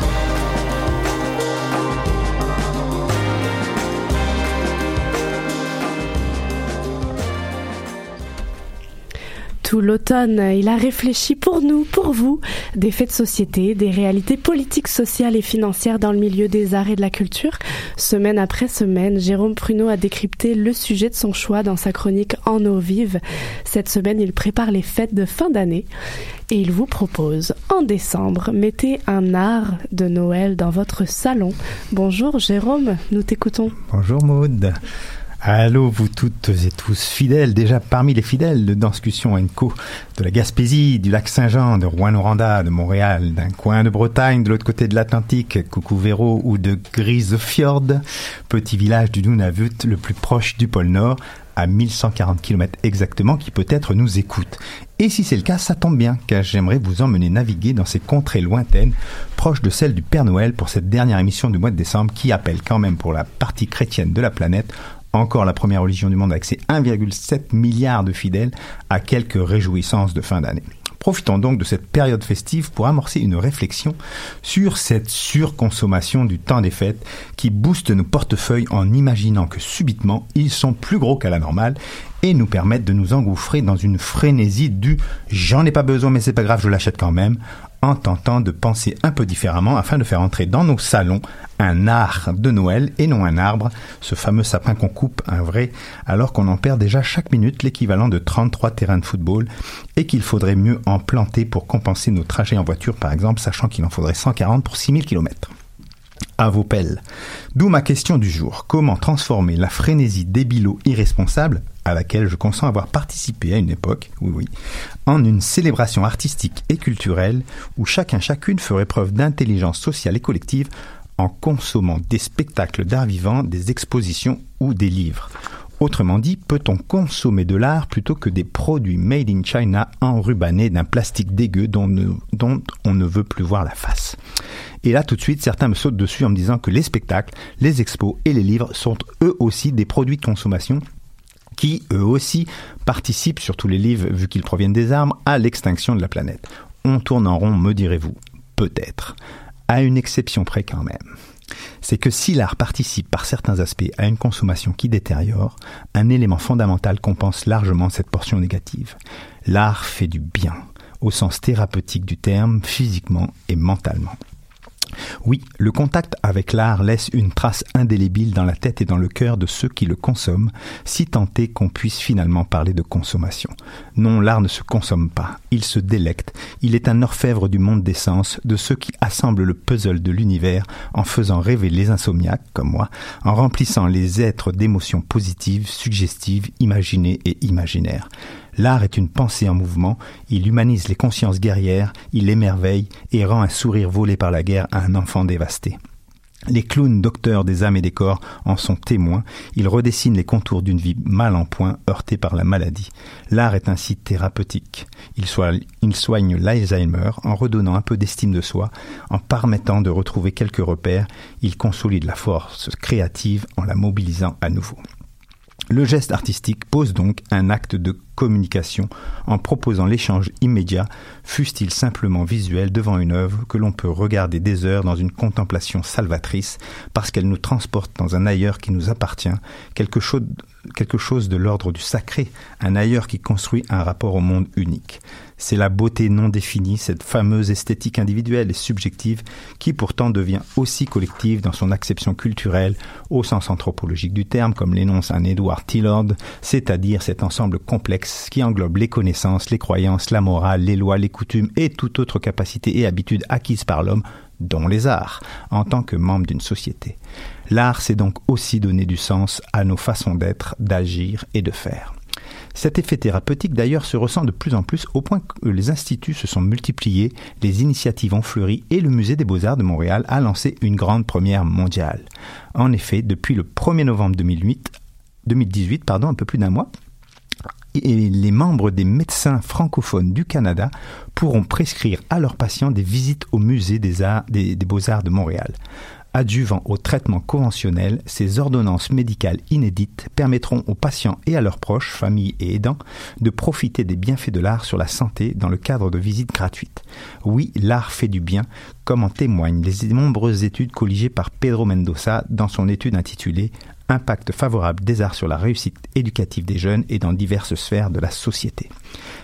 l'automne, il a réfléchi pour nous, pour vous, des faits de société, des réalités politiques, sociales et financières dans le milieu des arts et de la culture. Semaine après semaine, Jérôme Pruneau a décrypté le sujet de son choix dans sa chronique En eau vive. Cette semaine, il prépare les fêtes de fin d'année et il vous propose, en décembre, mettez un art de Noël dans votre salon. Bonjour Jérôme, nous t'écoutons. Bonjour Maude. Allô, vous toutes et tous fidèles, déjà parmi les fidèles de Danscussion Co, de la Gaspésie, du lac Saint-Jean, de Rouen-Noranda, de Montréal, d'un coin de Bretagne, de l'autre côté de l'Atlantique, Coucou Véro ou de Grisefjord, petit village du Nunavut le plus proche du pôle Nord, à 1140 km exactement, qui peut-être nous écoute. Et si c'est le cas, ça tombe bien, car j'aimerais vous emmener naviguer dans ces contrées lointaines, proches de celles du Père Noël pour cette dernière émission du mois de décembre, qui appelle quand même pour la partie chrétienne de la planète encore la première religion du monde avec ses 1,7 milliard de fidèles, à quelques réjouissances de fin d'année. Profitons donc de cette période festive pour amorcer une réflexion sur cette surconsommation du temps des fêtes qui booste nos portefeuilles en imaginant que subitement ils sont plus gros qu'à la normale et nous permettent de nous engouffrer dans une frénésie du j'en ai pas besoin mais c'est pas grave je l'achète quand même en tentant de penser un peu différemment afin de faire entrer dans nos salons un art de Noël et non un arbre, ce fameux sapin qu'on coupe, un vrai, alors qu'on en perd déjà chaque minute l'équivalent de 33 terrains de football et qu'il faudrait mieux en planter pour compenser nos trajets en voiture par exemple, sachant qu'il en faudrait 140 pour 6000 km à vos pelles. D'où ma question du jour. Comment transformer la frénésie débilo irresponsable, à laquelle je consens avoir participé à une époque, oui oui, en une célébration artistique et culturelle où chacun chacune ferait preuve d'intelligence sociale et collective en consommant des spectacles d'art vivant, des expositions ou des livres. Autrement dit, peut-on consommer de l'art plutôt que des produits made in China enrubannés d'un plastique dégueu dont, dont on ne veut plus voir la face? Et là, tout de suite, certains me sautent dessus en me disant que les spectacles, les expos et les livres sont eux aussi des produits de consommation qui, eux aussi, participent, surtout les livres, vu qu'ils proviennent des arbres, à l'extinction de la planète. On tourne en rond, me direz-vous. Peut-être. À une exception près quand même. C'est que si l'art participe par certains aspects à une consommation qui détériore, un élément fondamental compense largement cette portion négative. L'art fait du bien, au sens thérapeutique du terme, physiquement et mentalement. Oui, le contact avec l'art laisse une trace indélébile dans la tête et dans le cœur de ceux qui le consomment, si tant est qu'on puisse finalement parler de consommation. Non, l'art ne se consomme pas, il se délecte, il est un orfèvre du monde des sens, de ceux qui assemblent le puzzle de l'univers en faisant rêver les insomniaques, comme moi, en remplissant les êtres d'émotions positives, suggestives, imaginées et imaginaires. L'art est une pensée en mouvement, il humanise les consciences guerrières, il émerveille et rend un sourire volé par la guerre à un enfant dévasté. Les clowns docteurs des âmes et des corps en sont témoins, ils redessinent les contours d'une vie mal en point, heurtée par la maladie. L'art est ainsi thérapeutique. Il, soigne l'Alzheimer en redonnant un peu d'estime de soi, en permettant de retrouver quelques repères, il consolide la force créative en la mobilisant à nouveau. Le geste artistique pose donc un acte de communication en proposant l'échange immédiat, fût-il simplement visuel, devant une œuvre que l'on peut regarder des heures dans une contemplation salvatrice, parce qu'elle nous transporte dans un ailleurs qui nous appartient, quelque chose, quelque chose de l'ordre du sacré, un ailleurs qui construit un rapport au monde unique. C'est la beauté non définie, cette fameuse esthétique individuelle et subjective qui pourtant devient aussi collective dans son acception culturelle au sens anthropologique du terme, comme l'énonce un Edward Tillord, c'est-à-dire cet ensemble complexe qui englobe les connaissances, les croyances, la morale, les lois, les coutumes et toute autre capacité et habitude acquise par l'homme, dont les arts, en tant que membre d'une société. L'art, c'est donc aussi donner du sens à nos façons d'être, d'agir et de faire. Cet effet thérapeutique d'ailleurs se ressent de plus en plus au point que les instituts se sont multipliés, les initiatives ont fleuri et le musée des beaux-arts de Montréal a lancé une grande première mondiale. En effet, depuis le 1er novembre 2008, 2018, pardon, un peu plus d'un mois, les membres des médecins francophones du Canada pourront prescrire à leurs patients des visites au musée des, arts, des, des beaux-arts de Montréal. Adjuvant au traitement conventionnel, ces ordonnances médicales inédites permettront aux patients et à leurs proches, familles et aidants, de profiter des bienfaits de l'art sur la santé dans le cadre de visites gratuites. Oui, l'art fait du bien, comme en témoignent les nombreuses études colligées par Pedro Mendoza dans son étude intitulée Impact favorable des arts sur la réussite éducative des jeunes et dans diverses sphères de la société.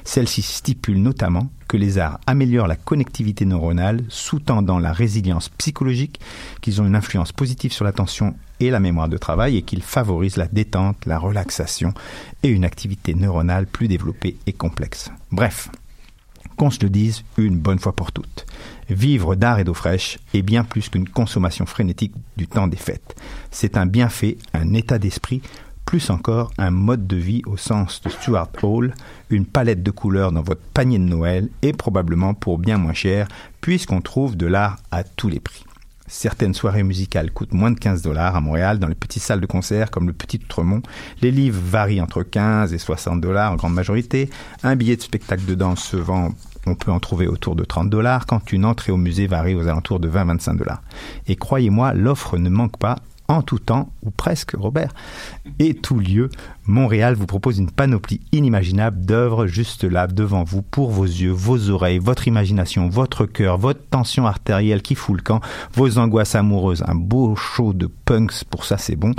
Celle-ci stipule notamment que les arts améliorent la connectivité neuronale, sous-tendant la résilience psychologique, qu'ils ont une influence positive sur l'attention et la mémoire de travail et qu'ils favorisent la détente, la relaxation et une activité neuronale plus développée et complexe. Bref, qu'on se le dise une bonne fois pour toutes. Vivre d'art et d'eau fraîche est bien plus qu'une consommation frénétique du temps des fêtes. C'est un bienfait, un état d'esprit, plus encore un mode de vie au sens de Stuart Hall, une palette de couleurs dans votre panier de Noël et probablement pour bien moins cher puisqu'on trouve de l'art à tous les prix. Certaines soirées musicales coûtent moins de 15 dollars à Montréal dans les petites salles de concert comme le Petit Outremont. Les livres varient entre 15 et 60 dollars en grande majorité. Un billet de spectacle de danse se vend on peut en trouver autour de 30 dollars. Quand une entrée au musée varie aux alentours de 20-25 dollars. Et croyez-moi, l'offre ne manque pas en tout temps, ou presque, Robert, et tout lieu, Montréal vous propose une panoplie inimaginable d'œuvres juste là, devant vous, pour vos yeux, vos oreilles, votre imagination, votre cœur, votre tension artérielle qui fout le camp, vos angoisses amoureuses, un beau show de punks, pour ça c'est bon,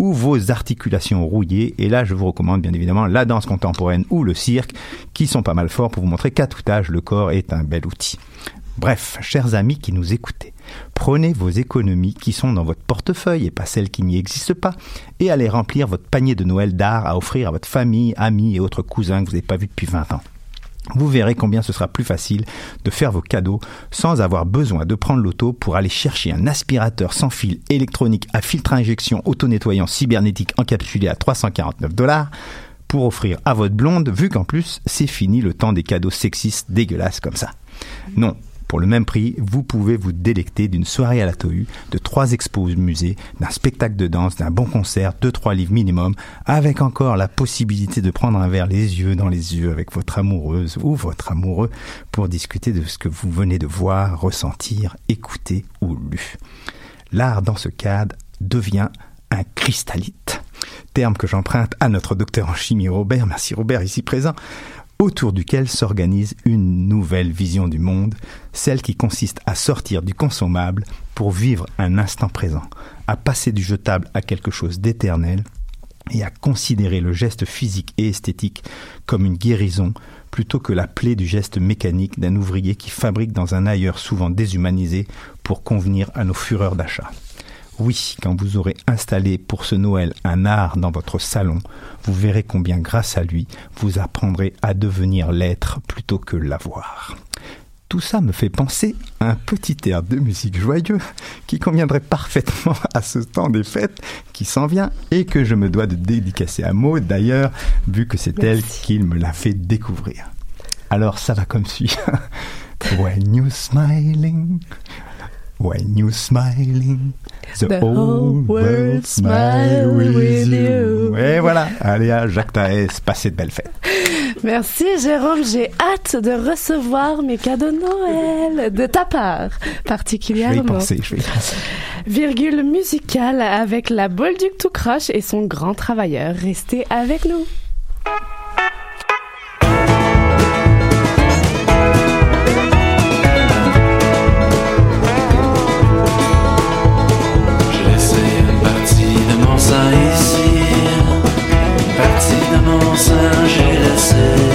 ou vos articulations rouillées. Et là, je vous recommande bien évidemment la danse contemporaine ou le cirque, qui sont pas mal forts pour vous montrer qu'à tout âge, le corps est un bel outil. Bref, chers amis qui nous écoutez, prenez vos économies qui sont dans votre portefeuille et pas celles qui n'y existent pas, et allez remplir votre panier de Noël d'art à offrir à votre famille, amis et autres cousins que vous n'avez pas vus depuis 20 ans. Vous verrez combien ce sera plus facile de faire vos cadeaux sans avoir besoin de prendre l'auto pour aller chercher un aspirateur sans fil électronique à filtre à injection auto-nettoyant cybernétique encapsulé à 349 dollars pour offrir à votre blonde, vu qu'en plus c'est fini le temps des cadeaux sexistes dégueulasses comme ça. Non, Pour le même prix, vous pouvez vous délecter d'une soirée à la Tohu, de trois expos musées, d'un spectacle de danse, d'un bon concert, deux trois livres minimum, avec encore la possibilité de prendre un verre les yeux dans les yeux avec votre amoureuse ou votre amoureux pour discuter de ce que vous venez de voir, ressentir, écouter ou lu. L'art dans ce cadre devient un cristallite. Terme que j'emprunte à notre docteur en chimie Robert, merci Robert ici présent, autour duquel s'organise une nouvelle vision du monde, celle qui consiste à sortir du consommable pour vivre un instant présent, à passer du jetable à quelque chose d'éternel et à considérer le geste physique et esthétique comme une guérison plutôt que la plaie du geste mécanique d'un ouvrier qui fabrique dans un ailleurs souvent déshumanisé pour convenir à nos fureurs d'achat. Oui, quand vous aurez installé pour ce Noël un art dans votre salon, vous verrez combien grâce à lui, vous apprendrez à devenir l'être plutôt que l'avoir. Tout ça me fait penser à un petit air de musique joyeux qui conviendrait parfaitement à ce temps des fêtes qui s'en vient et que je me dois de dédicacer à Maud d'ailleurs, vu que c'est elle qui me l'a fait découvrir. Alors ça va comme suit. When you smiling, When you smiling, the, The whole world world smile smile with you. Et voilà, allez à Jacques Taès, passez de belles fêtes. Merci Jérôme, j'ai hâte de recevoir mes cadeaux de Noël de ta part, Je vais y particulièrement. penser, je vais y penser. Virgule musicale avec la Bolduc tout croche et son grand travailleur. Restez avec nous. Sein ici. Une partie de mon sein, j'ai laissé.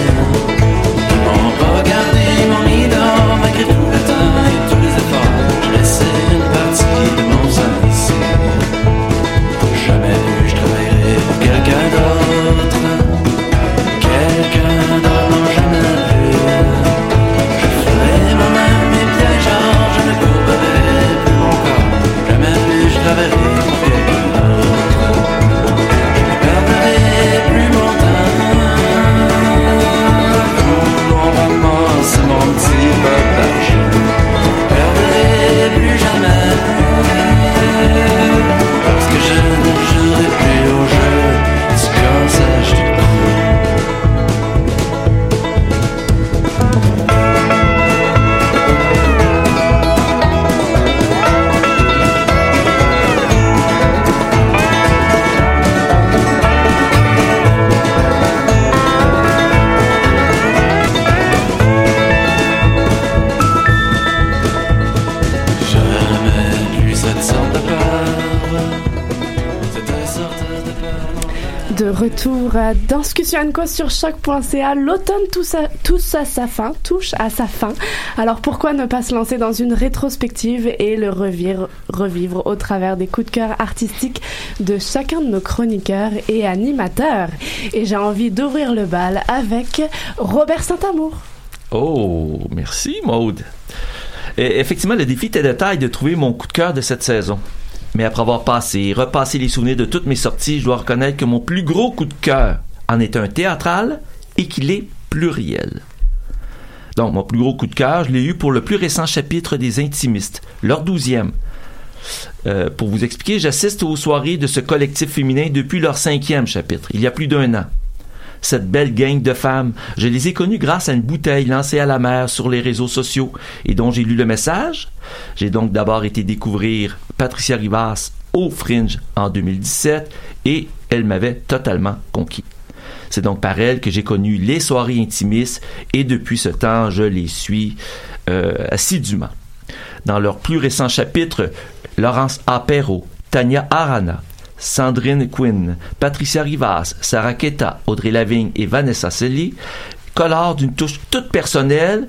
Retour à Discussion Co sur choc.ca, l'automne touche à, touche à sa fin, touche à sa fin. Alors pourquoi ne pas se lancer dans une rétrospective et le revivre, revivre au travers des coups de cœur artistiques de chacun de nos chroniqueurs et animateurs? Et j'ai envie d'ouvrir le bal avec Robert Saint-Amour. Oh, merci Maude. Effectivement, le défi était de taille de trouver mon coup de cœur de cette saison. Mais après avoir passé et repassé les souvenirs de toutes mes sorties, je dois reconnaître que mon plus gros coup de cœur en est un théâtral et qu'il est pluriel. Donc, mon plus gros coup de cœur, je l'ai eu pour le plus récent chapitre des Intimistes, leur douzième. Euh, pour vous expliquer, j'assiste aux soirées de ce collectif féminin depuis leur cinquième chapitre, il y a plus d'un an. Cette belle gang de femmes, je les ai connues grâce à une bouteille lancée à la mer sur les réseaux sociaux et dont j'ai lu le message. J'ai donc d'abord été découvrir Patricia Rivas au Fringe en 2017 et elle m'avait totalement conquis. C'est donc par elle que j'ai connu les soirées intimistes et depuis ce temps, je les suis euh, assidûment. Dans leur plus récent chapitre, Laurence Apero, Tania Arana, Sandrine Quinn, Patricia Rivas, Sarah Keta, Audrey Lavigne et Vanessa Selly colorent d'une touche toute personnelle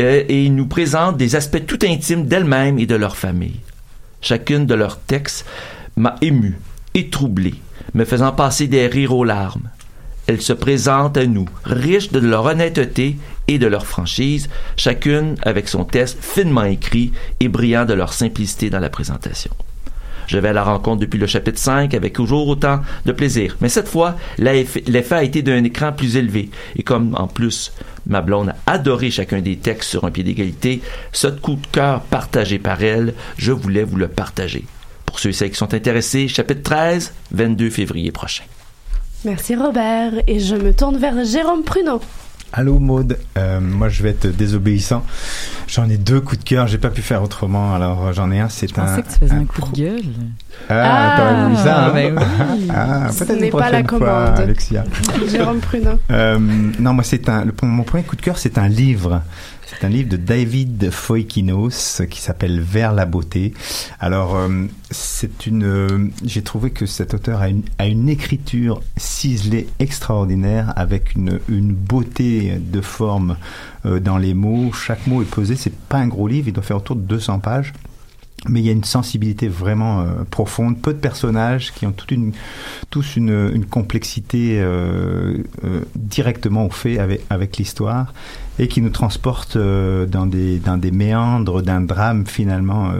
euh, et nous présentent des aspects tout intimes d'elles-mêmes et de leur famille. Chacune de leurs textes m'a ému et troublé, me faisant passer des rires aux larmes. Elles se présentent à nous, riches de leur honnêteté et de leur franchise, chacune avec son texte finement écrit et brillant de leur simplicité dans la présentation. Je vais à la rencontre depuis le chapitre 5 avec toujours autant de plaisir. Mais cette fois, l'effet a été d'un écran plus élevé. Et comme en plus ma blonde a adoré chacun des textes sur un pied d'égalité, ce coup de cœur partagé par elle, je voulais vous le partager. Pour ceux et celles qui sont intéressés, chapitre 13, 22 février prochain. Merci Robert et je me tourne vers Jérôme Pruneau. Allô Maude, euh, moi je vais être désobéissant. J'en ai deux coups de cœur, j'ai pas pu faire autrement. Alors j'en ai un, c'est un. Je pensais que tu faisais un, coup de gueule. Ah, t'as vu ça hein? oui. ah, Ce peut-être n'est pas la prochaine fois, commande. Alexia. Jérôme Pruneau. Euh, non, moi c'est un. le- mon premier coup de cœur, c'est un livre. C'est un livre de David Foikinos qui s'appelle Vers la beauté. Alors, euh, c'est une. euh, J'ai trouvé que cet auteur a une, écriture ciselée extraordinaire avec une, une beauté de forme euh, dans les mots. Chaque mot est posé. C'est pas un gros livre. Il doit faire autour de 200 pages. Mais il y a une sensibilité vraiment euh, profonde, peu de personnages qui ont toute une, tous une, complexité euh, euh, directement au fait avec, avec l'histoire et qui nous transporte euh, dans, des, dans des méandres d'un drame finalement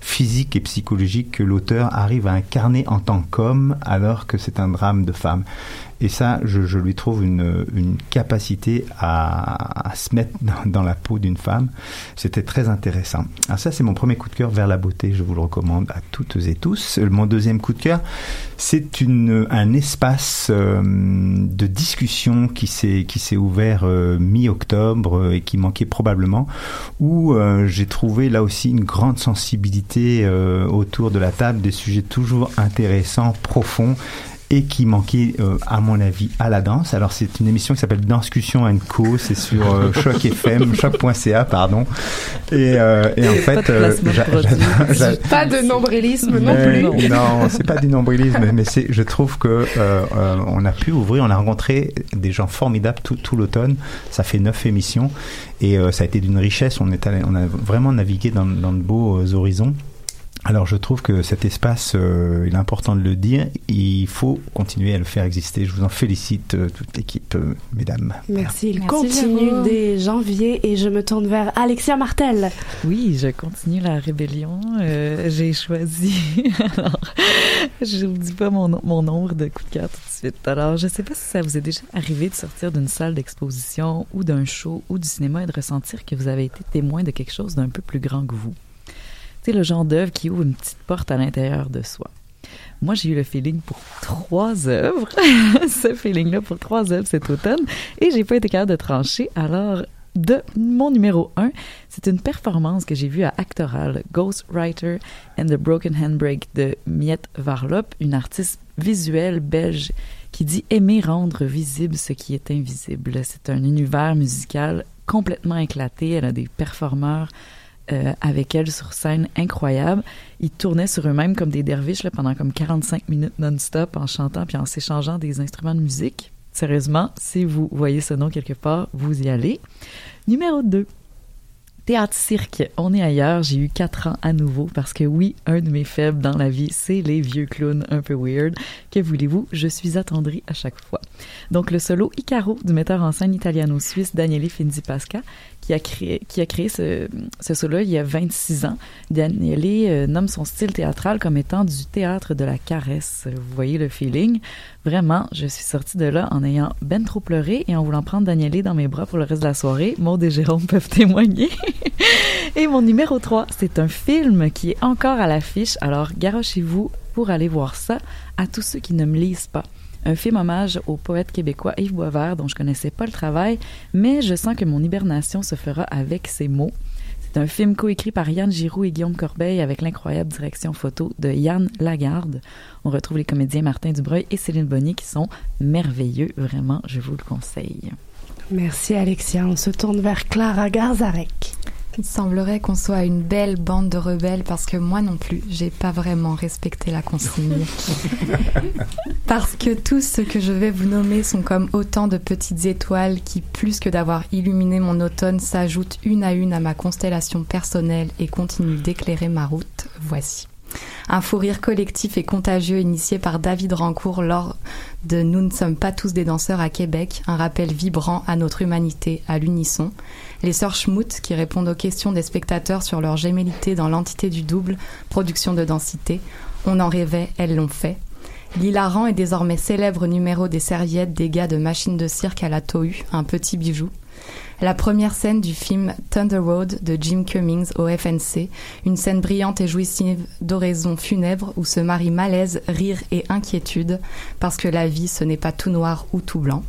physique et psychologique que l'auteur arrive à incarner en tant qu'homme alors que c'est un drame de femme. Et ça, je, je lui trouve une, une capacité à, à se mettre dans, la peau d'une femme. C'était très intéressant. Alors ça, c'est mon premier coup de cœur vers la beauté. Je vous le recommande à toutes et tous. Mon deuxième coup de cœur, c'est un espace euh, de discussion qui s'est qui s'est ouvert euh, mi-octobre euh, et qui manquait probablement, où euh, j'ai trouvé là aussi une grande sensibilité euh, autour de la table, des sujets toujours intéressants, profonds et qui manquait, euh, à mon avis, à la danse. Alors, c'est une émission qui s'appelle Danscussion Co. C'est sur euh, Choc FM, choc.ca, pardon. Et, euh, et en Pas fait, euh, j'a- Pas de nombrilisme non mais plus. Non, c'est pas du nombrilisme, mais c'est, je trouve que euh, euh, on a pu ouvrir, on a rencontré des gens formidables tout, tout l'automne. Ça fait neuf émissions et euh, ça a été d'une richesse. On est allé, on a vraiment navigué dans, dans de beaux euh, horizons. Alors je trouve que cet espace, euh, il est important de le dire, il faut continuer à le faire exister. Je vous en félicite, euh, toute l'équipe, euh, mesdames. Merci, il Merci, continue Jérôme. dès janvier et je me tourne vers Alexia Martel. Oui, je continue la rébellion. Euh, J'ai choisi. Alors, je vous dis pas mon, mon nombre de coups de cœur tout de suite. Alors, je sais pas si ça vous est déjà arrivé de sortir d'une salle d'exposition ou d'un show ou du cinéma et de ressentir que vous avez été témoin de quelque chose d'un peu plus grand que vous. C'est le genre d'œuvre qui ouvre une petite porte à l'intérieur de soi. Moi, j'ai eu le feeling pour trois œuvres, ce feeling-là pour trois œuvres cet automne, et j'ai pas été capable de trancher. Alors, de mon numéro 1, c'est une performance que j'ai vue à Actoral, Ghostwriter and the Broken Handbrake de Miette Varlop, une artiste visuelle belge qui dit aimer rendre visible ce qui est invisible. C'est un univers musical complètement éclaté. Elle a des performeurs euh, avec elle sur scène incroyables. Ils tournaient sur eux-mêmes comme des derviches pendant comme 45 minutes non-stop en chantant puis en s'échangeant des instruments de musique. Sérieusement, si vous voyez ce nom quelque part, vous y allez. Numéro 2. Théâtre cirque, on est ailleurs, j'ai eu quatre ans à nouveau parce que oui, un de mes faibles dans la vie, c'est les vieux clowns un peu weird. Que voulez-vous, je suis attendrie à chaque fois. Donc le solo Icaro du metteur en scène italiano-suisse Daniele Finzi Pasca qui a créé, qui a créé ce, ce solo il y a 26 ans. Daniele euh, nomme son style théâtral comme étant du théâtre de la caresse. Vous voyez le feeling? Vraiment, je suis sortie de là en ayant ben trop pleuré et en voulant prendre Daniele dans mes bras pour le reste de la soirée. Maud et Jérôme peuvent témoigner. et mon numéro 3, c'est un film qui est encore à l'affiche, alors garochez-vous pour aller voir ça à tous ceux qui ne me lisent pas un film hommage au poète québécois Yves Boisvert dont je connaissais pas le travail, mais je sens que mon hibernation se fera avec ses mots. C'est un film coécrit par Yann Giroux et Guillaume Corbeil avec l'incroyable direction photo de Yann Lagarde. On retrouve les comédiens Martin Dubreuil et Céline Bonny qui sont merveilleux, vraiment, je vous le conseille. Merci Alexia, on se tourne vers Clara Garzarek. Il semblerait qu'on soit une belle bande de rebelles parce que moi non plus, j'ai pas vraiment respecté la consigne. parce que tous ceux que je vais vous nommer sont comme autant de petites étoiles qui, plus que d'avoir illuminé mon automne, s'ajoutent une à une à ma constellation personnelle et continuent d'éclairer ma route. Voici. Un fou rire collectif et contagieux initié par David Rancourt lors de Nous ne sommes pas tous des danseurs à Québec, un rappel vibrant à notre humanité à l'unisson. Les sœurs Schmout qui répondent aux questions des spectateurs sur leur gémellité dans l'entité du double, production de densité. On en rêvait, elles l'ont fait. L'hilarant est désormais célèbre numéro des serviettes des gars de machine de cirque à la Tohu, un petit bijou. La première scène du film Thunder Road de Jim Cummings au FNC, une scène brillante et jouissive d'oraison funèbre où se marient malaise, rire et inquiétude, parce que la vie ce n'est pas tout noir ou tout blanc.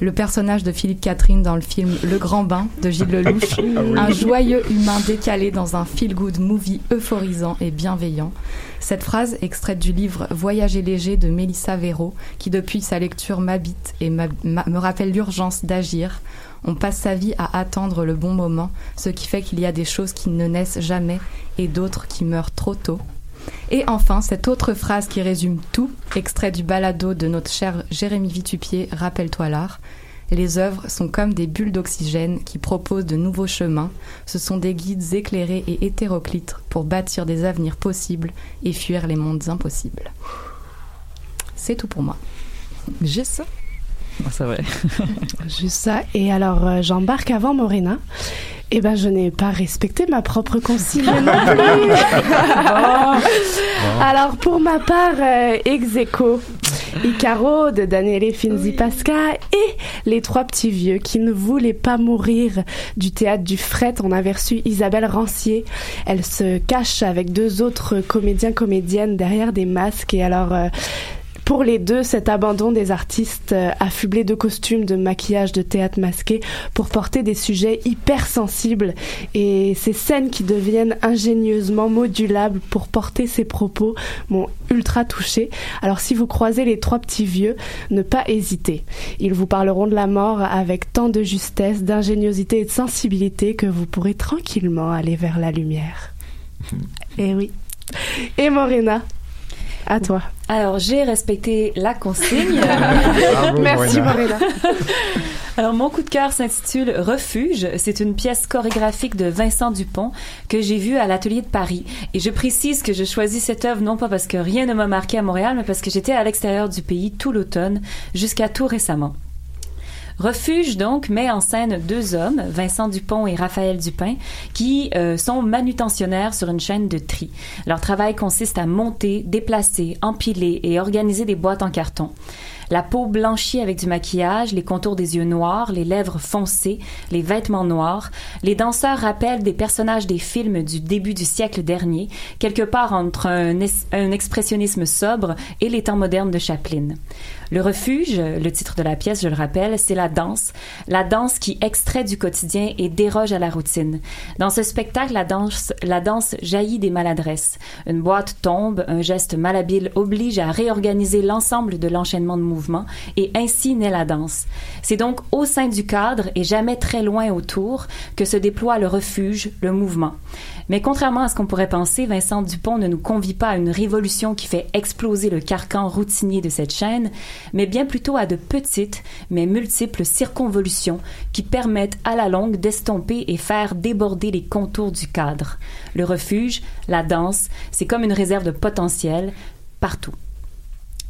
Le personnage de Philippe Catherine dans le film Le Grand Bain de Gilles Lelouch, un joyeux humain décalé dans un feel-good movie euphorisant et bienveillant. Cette phrase, extraite du livre Voyager léger de Mélissa Véro, qui depuis sa lecture m'habite et me rappelle l'urgence d'agir, on passe sa vie à attendre le bon moment, ce qui fait qu'il y a des choses qui ne naissent jamais et d'autres qui meurent trop tôt. Et enfin, cette autre phrase qui résume tout, extrait du balado de notre cher Jérémy Vitupier, Rappelle-toi l'art. Les œuvres sont comme des bulles d'oxygène qui proposent de nouveaux chemins. Ce sont des guides éclairés et hétéroclites pour bâtir des avenirs possibles et fuir les mondes impossibles. C'est tout pour moi. Juste ça? C'est vrai. Juste ça. Et alors, euh, j'embarque avant Morena. Eh ben, je n'ai pas respecté ma propre consigne non plus. Alors, pour ma part, euh, ex aequo, Icaro de Daniele Finzi Pasca et les trois petits vieux qui ne voulaient pas mourir du théâtre du fret. On avait reçu Isabelle Rancier. Elle se cache avec deux autres comédiens comédiennes derrière des masques et alors euh, pour les deux, cet abandon des artistes euh, affublés de costumes, de maquillage, de théâtre masqué pour porter des sujets hyper sensibles et ces scènes qui deviennent ingénieusement modulables pour porter ces propos m'ont ultra touché. Alors si vous croisez les trois petits vieux, ne pas hésiter. Ils vous parleront de la mort avec tant de justesse, d'ingéniosité et de sensibilité que vous pourrez tranquillement aller vers la lumière. Et eh oui. Et Morena, à toi. Alors, j'ai respecté la consigne. Merci, Morena. Alors, mon coup de cœur s'intitule Refuge. C'est une pièce chorégraphique de Vincent Dupont que j'ai vue à l'Atelier de Paris. Et je précise que je choisis cette œuvre non pas parce que rien ne m'a marqué à Montréal, mais parce que j'étais à l'extérieur du pays tout l'automne, jusqu'à tout récemment. Refuge, donc, met en scène deux hommes, Vincent Dupont et Raphaël Dupin, qui euh, sont manutentionnaires sur une chaîne de tri. Leur travail consiste à monter, déplacer, empiler et organiser des boîtes en carton. La peau blanchie avec du maquillage, les contours des yeux noirs, les lèvres foncées, les vêtements noirs, les danseurs rappellent des personnages des films du début du siècle dernier, quelque part entre un, un expressionnisme sobre et les temps modernes de Chaplin. Le refuge, le titre de la pièce, je le rappelle, c'est la danse. La danse qui extrait du quotidien et déroge à la routine. Dans ce spectacle, la danse, la danse jaillit des maladresses. Une boîte tombe, un geste malhabile oblige à réorganiser l'ensemble de l'enchaînement de mouvements et ainsi naît la danse. C'est donc au sein du cadre et jamais très loin autour que se déploie le refuge, le mouvement. Mais contrairement à ce qu'on pourrait penser, Vincent Dupont ne nous convie pas à une révolution qui fait exploser le carcan routinier de cette chaîne, mais bien plutôt à de petites mais multiples circonvolutions qui permettent à la longue d'estomper et faire déborder les contours du cadre. Le refuge, la danse, c'est comme une réserve de potentiel partout.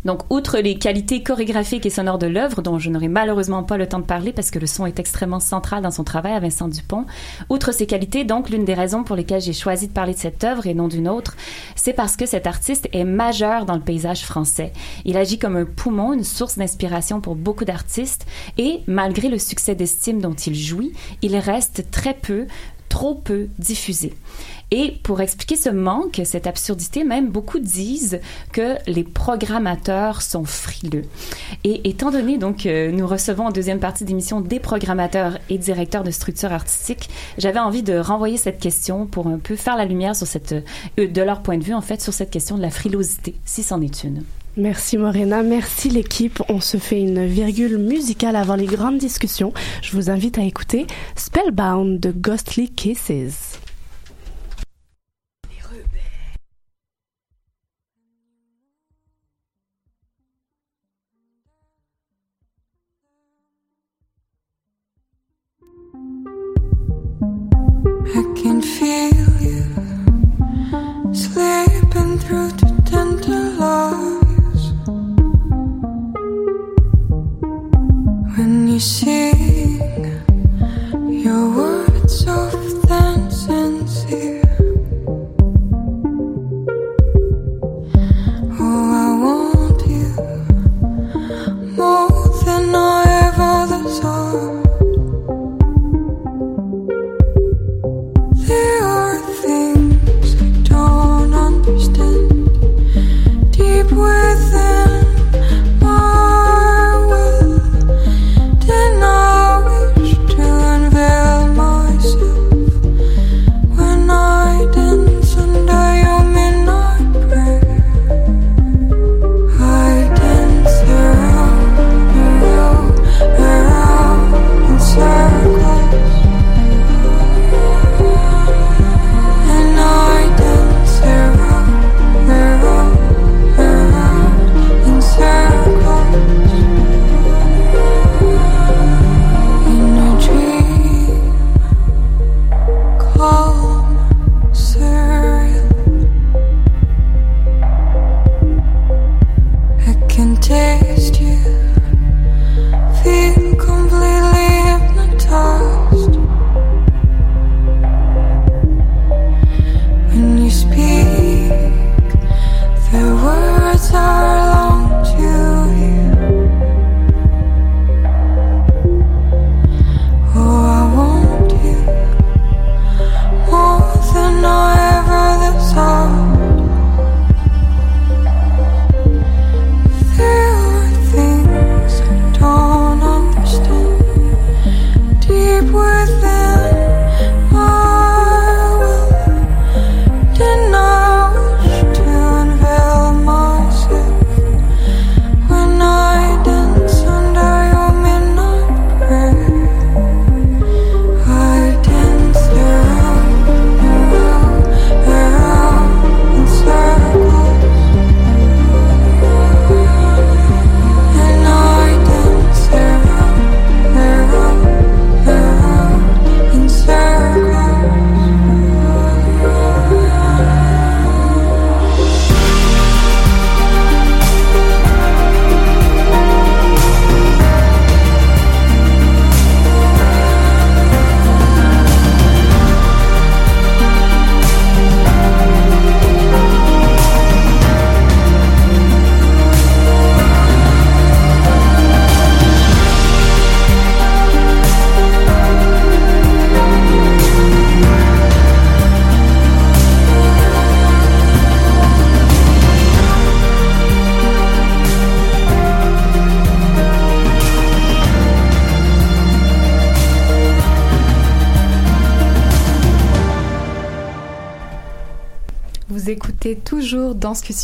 Donc, outre les qualités chorégraphiques et sonores de l'œuvre, dont je n'aurai malheureusement pas le temps de parler parce que le son est extrêmement central dans son travail à Vincent Dupont, outre ces qualités, donc, l'une des raisons pour lesquelles j'ai choisi de parler de cette œuvre et non d'une autre, c'est parce que cet artiste est majeur dans le paysage français. Il agit comme un poumon, une source d'inspiration pour beaucoup d'artistes et, malgré le succès d'estime dont il jouit, il reste très peu trop peu diffusé. Et pour expliquer ce manque, cette absurdité, même beaucoup disent que les programmateurs sont frileux. Et étant donné donc que nous recevons en deuxième partie d'émission des programmateurs et directeurs de structures artistiques, j'avais envie de renvoyer cette question pour un peu faire la lumière sur cette, euh, de leur point de vue en fait, sur cette question de la frilosité, si c'en est une. Merci Morena, merci l'équipe. On se fait une virgule musicale avant les grandes discussions. Je vous invite à écouter Spellbound de Ghostly Kisses. I can feel you. Slipping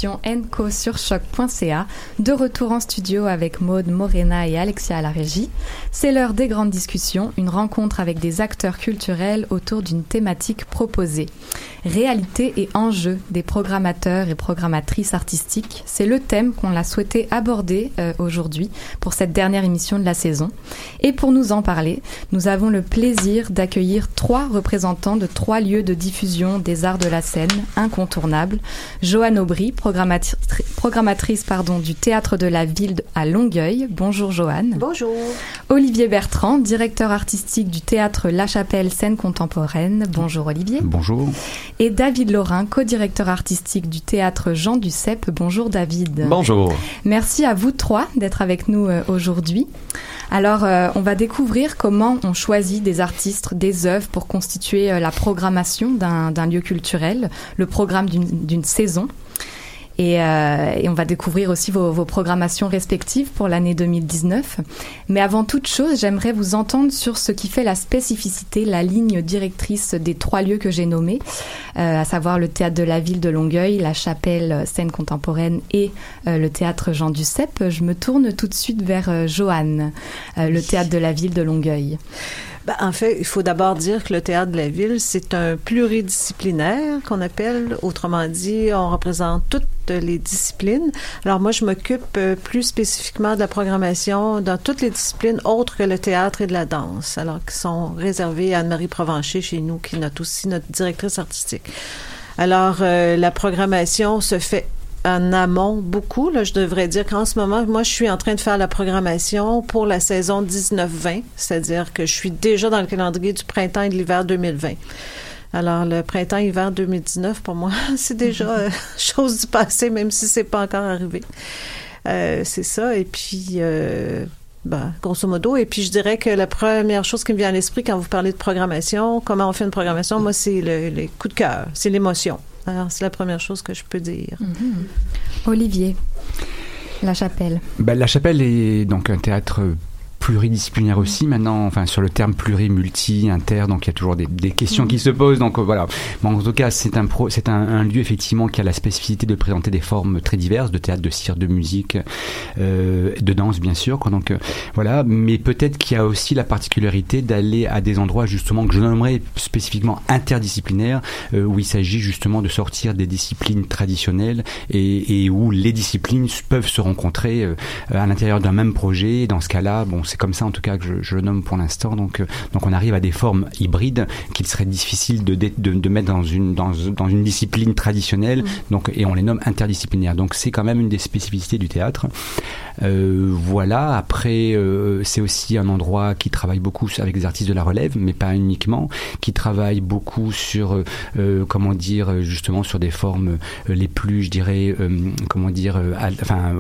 Danscussion Enco sur choc.ca. De retour en studio avec Maude, Morena et Alexia à la régie. C'est l'heure des grandes discussions, une rencontre avec des acteurs culturels autour d'une thématique proposée. Réalité et enjeux des programmateurs et programmatrices artistiques, c'est le thème qu'on a souhaité aborder euh, aujourd'hui pour cette dernière émission de la saison. Et pour nous en parler, nous avons le plaisir d'accueillir trois représentants de trois lieux de diffusion des arts de la scène incontournables. Joanne Aubry, programmatri- programmatrice pardon, du Théâtre de la Ville à Longueuil. Bonjour Joanne. Bonjour. Olivier Bertrand, directeur artistique du Théâtre La Chapelle Scène Contemporaine. Bonjour Olivier. Bonjour. Et David Laurin, co-directeur artistique du Théâtre Jean Duceppe. Bonjour David. Bonjour. Merci à vous trois d'être avec nous euh, aujourd'hui. Alors, euh, on va découvrir comment on choisit des artistes, des œuvres pour constituer euh, la programmation d'un lieu culturel, le programme d'une saison. Et, euh, et on va découvrir aussi vos, vos programmations respectives pour l'année 2019. Mais avant toute chose, j'aimerais vous entendre sur ce qui fait la spécificité, la ligne directrice des trois lieux que j'ai nommés, euh, à savoir le théâtre de la ville de Longueuil, la chapelle euh, scène contemporaine et euh, le théâtre Jean Duceppe. Je me tourne tout de suite vers euh, Joanne, euh, le théâtre de la ville de Longueuil. Ben, en fait, il faut d'abord dire que le théâtre de la ville, c'est un pluridisciplinaire qu'on appelle. Autrement dit, on représente toutes les disciplines. Alors moi, je m'occupe euh, plus spécifiquement de la programmation dans toutes les disciplines autres que le théâtre et de la danse, alors qui sont réservées à Anne-Marie Provencher chez nous, qui est aussi notre directrice artistique. Alors, euh, la programmation se fait en amont beaucoup. Là, je devrais dire qu'en ce moment, moi, je suis en train de faire la programmation pour la saison 19-20, c'est-à-dire que je suis déjà dans le calendrier du printemps et de l'hiver 2020. Alors, le printemps-hiver 2019, pour moi, c'est déjà euh, chose du passé, même si c'est pas encore arrivé. Euh, c'est ça. Et puis, euh, ben, grosso modo. Et puis, je dirais que la première chose qui me vient à l'esprit quand vous parlez de programmation, comment on fait une programmation, moi, c'est le, les coups de cœur, c'est l'émotion. Alors, c'est la première chose que je peux dire. Olivier, la chapelle. Ben, la Chapelle est donc un théâtre pluridisciplinaire aussi maintenant enfin sur le terme pluri multi inter donc il y a toujours des, des questions qui se posent donc euh, voilà. Mais en tout cas c'est un pro c'est un, un lieu effectivement qui a la spécificité de présenter des formes très diverses de théâtre de cirque de musique euh, de danse bien sûr quoi. Donc euh, voilà. Mais peut-être qu'il y a aussi la particularité d'aller à des endroits justement que je nommerais spécifiquement interdisciplinaires euh, où il s'agit justement de sortir des disciplines traditionnelles et, et où les disciplines peuvent se rencontrer euh, à l'intérieur d'un même projet. Dans ce cas-là bon c'est comme ça en tout cas que je, je le nomme pour l'instant. Donc euh, donc on arrive à des formes hybrides qu'il serait difficile de, de, de mettre dans une dans, dans une discipline traditionnelle. Donc et on les nomme interdisciplinaires. Donc c'est quand même une des spécificités du théâtre. Euh, voilà. Après euh, c'est aussi un endroit qui travaille beaucoup avec des artistes de la relève mais pas uniquement qui travaille beaucoup sur comment dire justement sur des formes les plus je dirais comment dire al- enfin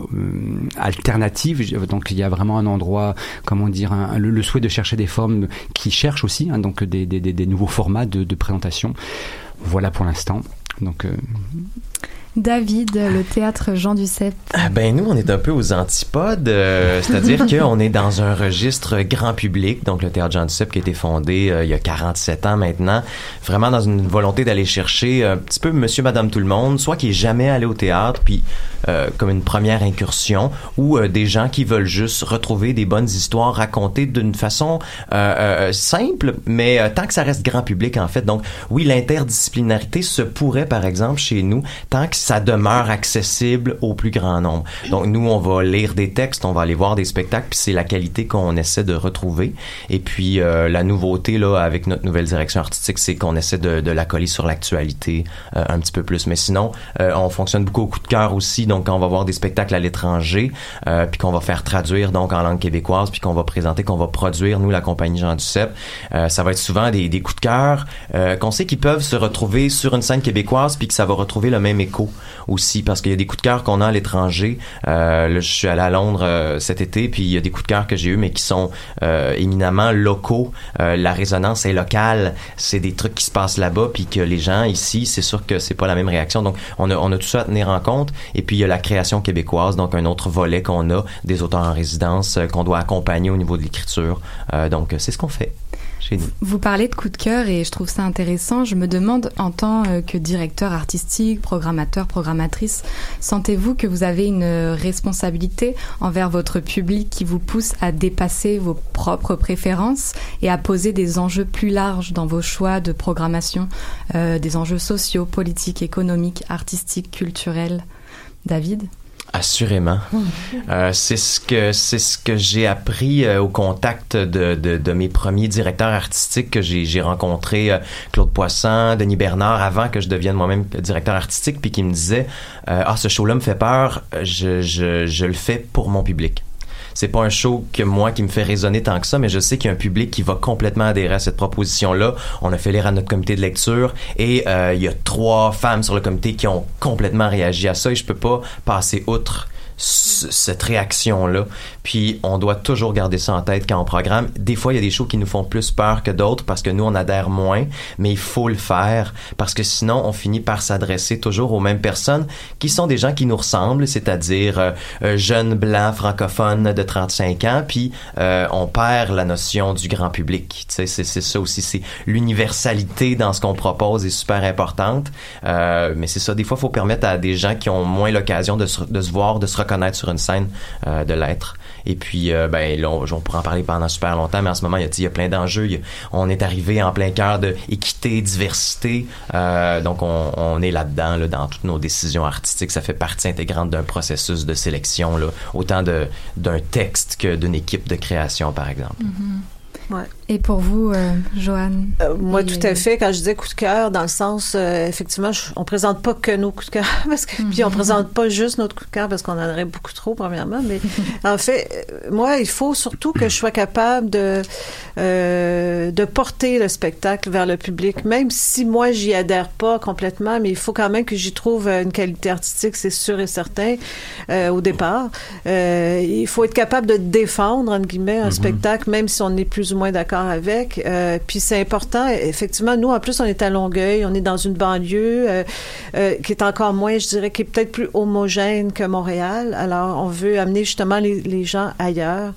alternatives. Donc il y a vraiment un endroit comment dire le, souhait de chercher des formes qui cherchent aussi hein, donc des, nouveaux formats de, de présentation. Voilà pour l'instant. Donc euh, David, le théâtre Jean Duceppe. Ah, Ben nous, on est un peu aux antipodes, euh, c'est-à-dire qu'on est dans un registre grand public, donc le Théâtre Jean Duceppe qui a été fondé euh, il y a 47 ans maintenant, vraiment dans une volonté d'aller chercher un petit peu monsieur, madame, tout le monde, soit qui est jamais allé au théâtre, puis euh, comme une première incursion, ou des gens qui veulent juste retrouver des bonnes histoires racontées d'une façon simple, mais tant que ça reste grand public en fait. Donc oui, l'interdisciplinarité se pourrait par exemple chez nous, tant que ça demeure accessible au plus grand nombre. Donc nous, on va lire des textes, on va aller voir des spectacles, puis c'est la qualité qu'on essaie de retrouver. Et puis euh, la nouveauté là avec notre nouvelle direction artistique, c'est qu'on essaie de, de la coller sur l'actualité euh, un petit peu plus. Mais sinon, euh, on fonctionne beaucoup au coup de cœur aussi. Donc quand on va voir des spectacles à l'étranger, euh, puis qu'on va faire traduire donc en langue québécoise, puis qu'on va présenter, qu'on va produire nous la compagnie Jean Duceppe, euh, ça va être souvent des, des coups de cœur euh, qu'on sait qu'ils peuvent se retrouver sur une scène québécoise, puis que ça va retrouver le même écho aussi parce qu'il y a des coups de cœur qu'on a à l'étranger. Euh, là, je suis allé à Londres euh, cet été, puis il y a des coups de cœur que j'ai eu, mais qui sont euh, éminemment locaux. La résonance est locale. C'est des trucs qui se passent là-bas, puis que les gens ici, c'est sûr que c'est pas la même réaction. Donc, on a, on a tout ça à tenir en compte. Et puis, il y a la création québécoise, donc un autre volet qu'on a des auteurs en résidence qu'on doit accompagner au niveau de l'écriture. Donc, c'est ce qu'on fait. Vous parlez de coup de cœur et je trouve ça intéressant. Je me demande, en tant euh, que directeur artistique, programmateur, programmatrice, sentez-vous que vous avez une euh, responsabilité envers votre public qui vous pousse à dépasser vos propres préférences et à poser des enjeux plus larges dans vos choix de programmation, euh, des enjeux sociaux, politiques, économiques, artistiques, culturels? David? Assurément. Euh, c'est ce que c'est ce que j'ai appris euh, au contact de, de, de, mes premiers directeurs artistiques que j'ai j'ai rencontré euh, Claude Poisson, Denis Bernard avant que je devienne moi-même directeur artistique puis qui me disait ah ce show-là me fait peur, je, je je le fais pour mon public c'est pas un show que moi qui me fait résonner tant que ça, mais je sais qu'il y a un public qui va complètement adhérer à cette proposition-là. On a fait lire à notre comité de lecture et euh, il y a trois femmes sur le comité qui ont complètement réagi à ça et je peux pas passer outre cette réaction-là. Puis on doit toujours garder ça en tête quand on programme. Des fois, il y a des shows qui nous font plus peur que d'autres parce que nous, on adhère moins, mais il faut le faire parce que sinon, on finit par s'adresser toujours aux mêmes personnes qui sont des gens qui nous ressemblent, c'est-à-dire euh, euh jeunes blancs francophones de 35 ans, puis euh, on perd la notion du grand public. C'est, c'est ça aussi, c'est l'universalité dans ce qu'on propose est super importante. Euh, mais c'est ça, des fois, il faut permettre à des gens qui ont moins l'occasion de se, de se voir, de se reconnaître sur une scène, euh, de l'être. Et puis, euh, ben, là, on, pourrait en parler pendant super longtemps, mais en ce moment, il y a, il y a plein d'enjeux. On est arrivé en plein cœur de équité, diversité. Euh, donc, on, est là-dedans, là, dans toutes nos décisions artistiques. Ça fait partie intégrante d'un processus de sélection, là, autant d'un texte que d'une équipe de création, par exemple. Mm-hmm. Ouais. Et pour vous, euh, Joanne? Euh, moi, tout à fait. Quand je disais coup de cœur, dans le sens, euh, effectivement, je, on présente pas que nos coups de cœur, parce que, puis on Mhm. présente pas juste notre coup de cœur, parce qu'on en aurait beaucoup trop, premièrement. Mais en fait, moi, il faut surtout que je sois capable de, euh, de porter le spectacle vers le public, même si moi, j'y adhère pas complètement, mais il faut quand même que j'y trouve une qualité artistique, c'est sûr et certain, euh, au départ. Euh, il faut être capable de défendre, entre guillemets, un Mhm. spectacle, même si on est plus ou moins d'accord avec. Euh, puis c'est important, effectivement, nous, en plus, on est à Longueuil, on est dans une banlieue euh, euh, qui est encore moins, je dirais, qui est peut-être plus homogène que Montréal. Alors, on veut amener justement les, gens ailleurs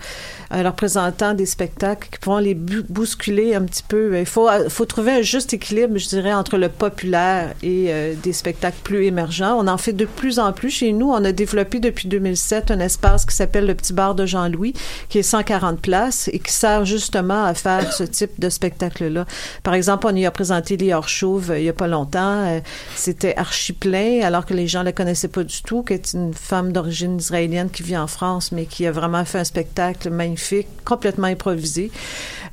leur présentant des spectacles qui pourront les bousculer un petit peu. Il faut, faut trouver un juste équilibre, je dirais, entre le populaire et euh, des spectacles plus émergents. On en fait de plus en plus chez nous. On a développé depuis 2007 un espace qui s'appelle le Petit Bar de Jean-Louis, qui est 140 places et qui sert justement à faire ce type de spectacle-là. Par exemple, on y a présenté les Hors-Chauves euh, il y a pas longtemps. Euh, C'était archi plein, alors que les gens ne la connaissaient pas du tout, qui est une femme d'origine israélienne qui vit en France, mais qui a vraiment fait un spectacle magnifique, complètement improvisé,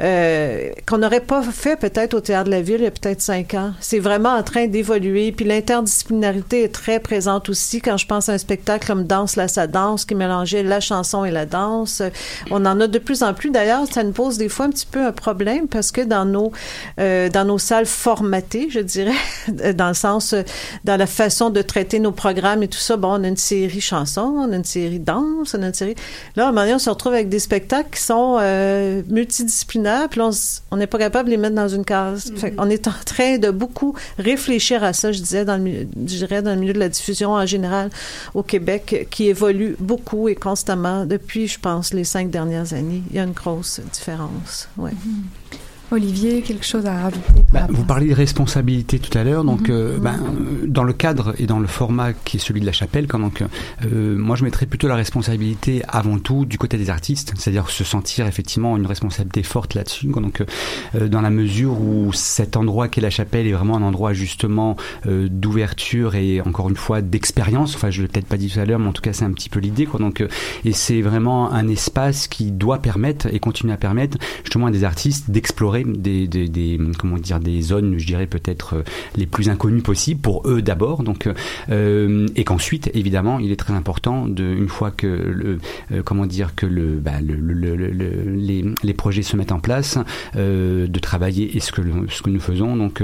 euh, qu'on n'aurait pas fait peut-être au Théâtre de la Ville il y a peut-être cinq ans. C'est vraiment en train d'évoluer. Puis l'interdisciplinarité est très présente aussi quand je pense à un spectacle comme Danse la sa danse qui mélangeait la chanson et la danse. On en a de plus en plus. D'ailleurs, ça nous pose des fois un petit peu un problème parce que dans nos euh, dans nos salles formatées, je dirais, dans le sens euh, dans la façon de traiter nos programmes et tout ça, bon, on a une série chansons, on a une série danse, on a une série. Là, à un moment donné, on se retrouve avec des spectacles qui sont euh, multidisciplinaires, puis on n'est pas capable de les mettre dans une case. Fait on est en train de beaucoup réfléchir à ça, je disais, dans le, milieu- je dirais, dans le milieu de la diffusion en général au Québec, qui évolue beaucoup et constamment depuis, je pense, les cinq dernières années. Il y a une grosse différence. Ouais. Olivier, quelque chose à rajouter Bah, vous parliez de responsabilité tout à l'heure, donc Mhm. euh, ben, dans le cadre et dans le format qui est celui de la chapelle, quand donc euh, moi je mettrais plutôt la responsabilité avant tout du côté des artistes, c'est-à-dire se sentir effectivement une responsabilité forte là-dessus. Donc euh, dans la mesure où cet endroit qu'est la chapelle est vraiment un endroit justement d'ouverture et encore une fois d'expérience. Enfin, je l'ai peut-être pas dit tout à l'heure, mais en tout cas c'est un petit peu l'idée. Quoi. Donc et c'est vraiment un espace qui doit permettre et continuer à permettre justement à des artistes d'explorer des, comment dire des zones, je dirais peut-être euh, les plus inconnues possibles pour eux d'abord. Donc euh, et qu'ensuite évidemment il est très important de une fois que le euh, comment dire que le, bah, le, le, le- le- les, projets se mettent en place, de travailler et ce que ce que nous faisons donc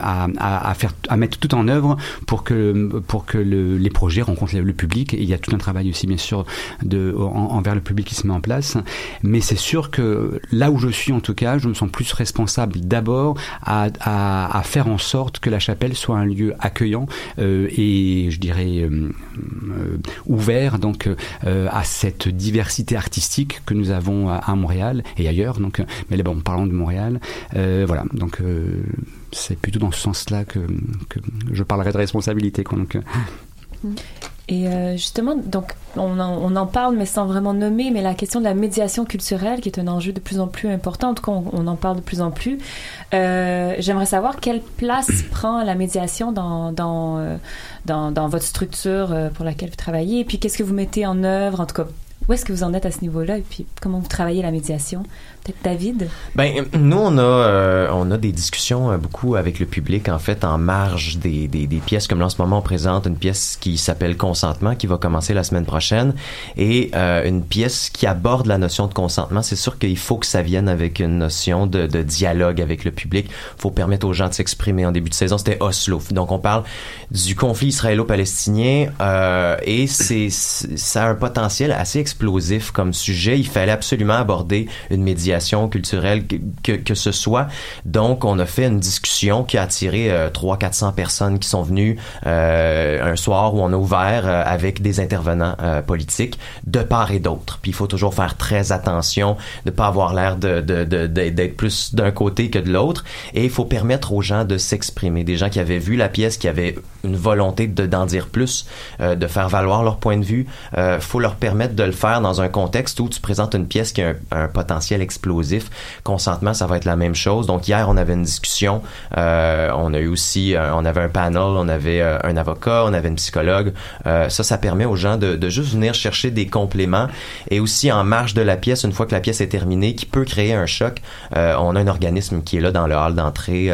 à, faire à mettre tout en œuvre pour que pour que le- les projets rencontrent le, public et il y a tout un travail aussi bien sûr de en- envers le public qui se met en place mais c'est sûr que là où je suis en tout cas je je me sens plus responsable d'abord à, faire en sorte que la chapelle soit un lieu accueillant euh, et je dirais euh, euh, ouvert donc à cette diversité artistique que nous avons à, Montréal et ailleurs. Donc, mais là, bon, parlons de Montréal. voilà, donc c'est plutôt dans ce sens-là que, je parlerai de responsabilité. Quoi, donc, et euh, justement, donc on en, on en, parle, mais sans vraiment nommer, mais la question de la médiation culturelle, qui est un enjeu de plus en plus important, en tout cas, on, on en parle de plus en plus. Euh, J'aimerais savoir quelle place prend la médiation dans, dans, euh, dans, dans, votre structure pour laquelle vous travaillez, et puis qu'est-ce que vous mettez en œuvre, en tout cas, où est-ce que vous en êtes à ce niveau-là, et puis comment vous travaillez la médiation? David? Ben, nous, on a, euh, on a des discussions euh, beaucoup avec le public, en fait, en marge des, des, des, pièces. Comme là, en ce moment, on présente une pièce qui s'appelle Consentement, qui va commencer la semaine prochaine, et euh, une pièce qui aborde la notion de consentement. C'est sûr qu'il faut que ça vienne avec une notion de, de dialogue avec le public. Il faut permettre aux gens de s'exprimer. En début de saison, c'était Oslo. Donc, on parle du conflit israélo-palestinien, euh, et c'est, ça a un potentiel assez explosif comme sujet. Il fallait absolument aborder une médiation culturelle que, que, ce soit. Donc, on a fait une discussion qui a attiré euh, 300-400 personnes qui sont venues euh, un soir où on a ouvert euh, avec des intervenants euh, politiques de part et d'autre. Puis il faut toujours faire très attention de pas avoir l'air de, de, de, d'être plus d'un côté que de l'autre. Et il faut permettre aux gens de s'exprimer. Des gens qui avaient vu la pièce, qui avaient une volonté de, d'en dire plus, euh, de faire valoir leur point de vue. Euh, faut leur permettre de le faire dans un contexte où tu présentes une pièce qui a un, un potentiel explosif. Consentement, ça va être la même chose. Donc hier, on avait une discussion. Euh, on a eu aussi, euh, on avait un panel, on avait euh, un avocat, on avait une psychologue. Ça, ça permet aux gens de, juste venir chercher des compléments. Et aussi en marge de la pièce, une fois que la pièce est terminée, qui peut créer un choc, on a un organisme qui est là dans le hall d'entrée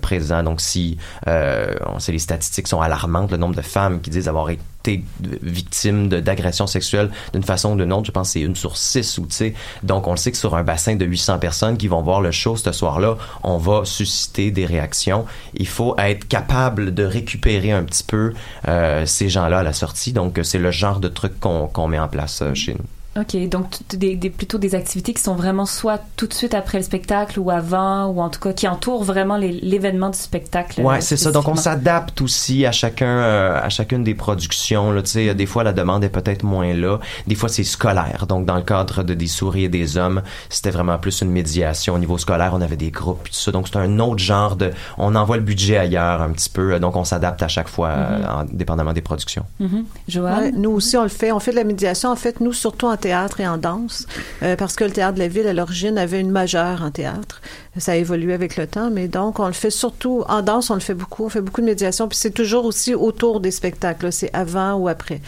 présent. Donc si on sait les statistiques sont alarmantes, le nombre de femmes qui disent avoir été victimes d'agressions sexuelles d'une façon ou d'une autre, je pense que c'est une sur six ou tu sais. Donc on le sait que sur un bassin de 800 personnes qui vont voir le show ce soir-là, on va susciter des réactions. Il faut être capable de récupérer un petit peu euh, ces gens-là à la sortie. Donc c'est le genre de truc qu'on qu met en place euh, chez nous. OK, donc des, des, plutôt des activités qui sont vraiment soit tout de suite après le spectacle ou avant, ou en tout cas qui entourent vraiment l'événement du spectacle. Ouais, c'est ça. Donc on s'adapte aussi à chacun, euh, à chacune des productions. Là, tu sais, des fois la demande est peut-être moins là. Des fois c'est scolaire. Donc dans le cadre de des souris et des hommes, c'était vraiment plus une médiation au niveau scolaire. On avait des groupes tout ça. Donc c'est un autre genre de. On envoie le budget ailleurs un petit peu. Donc on s'adapte à chaque fois, mm -hmm. en, dépendamment des productions. Mm -hmm. Joanne, ouais, nous aussi on le fait. On fait de la médiation. En fait, nous surtout en théâtre et en danse, euh, parce que le théâtre de la ville, à l'origine, avait une majeure en théâtre. Ça a évolué avec le temps, mais donc on le fait surtout en danse, on le fait beaucoup, on fait beaucoup de médiation, puis c'est toujours aussi autour des spectacles, c'est avant ou après.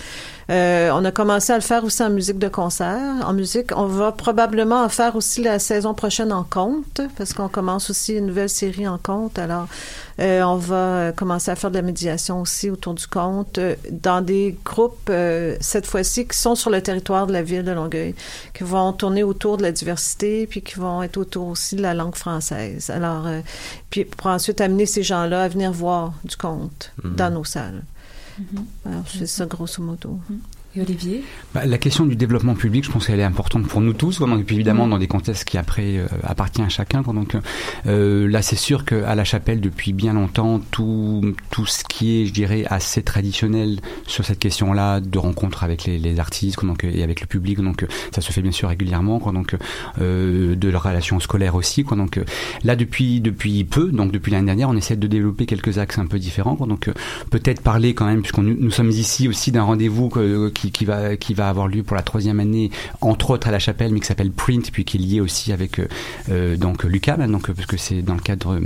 Euh, on a commencé à le faire aussi en musique de concert. En musique, on va probablement en faire aussi la saison prochaine en conte, parce qu'on commence aussi une nouvelle série en conte. Alors, euh, on va commencer à faire de la médiation aussi autour du conte euh, dans des groupes, euh, cette fois-ci, qui sont sur le territoire de la ville de Longueuil, qui vont tourner autour de la diversité, puis qui vont être autour aussi de la langue française. Alors, euh, puis pour ensuite amener ces gens-là à venir voir du conte mm -hmm. dans nos salles. Mm -hmm. Alors, c'est ça, grosso modo. Mm. Et Olivier bah, La question du développement public, je pense qu'elle est importante pour nous tous, donc, et puis évidemment mmh. dans des contextes qui après euh, appartient à chacun. Donc euh, là, c'est sûr qu'à la chapelle, depuis bien longtemps, tout, tout ce qui est, je dirais, assez traditionnel sur cette question-là, de rencontres avec les, les artistes donc, et avec le public, donc ça se fait bien sûr régulièrement, quoi, donc euh, de leurs relations scolaires aussi. Quoi, donc là, depuis, depuis peu, donc depuis l'année dernière, on essaie de développer quelques axes un peu différents. Quoi, donc peut-être parler quand même, puisqu'on nous sommes ici aussi d'un rendez-vous qui, qui, va, qui va avoir lieu pour la troisième année, entre autres à la chapelle, mais qui s'appelle Print, puis qui est lié aussi avec euh, donc Lucas, donc parce que c'est dans le cadre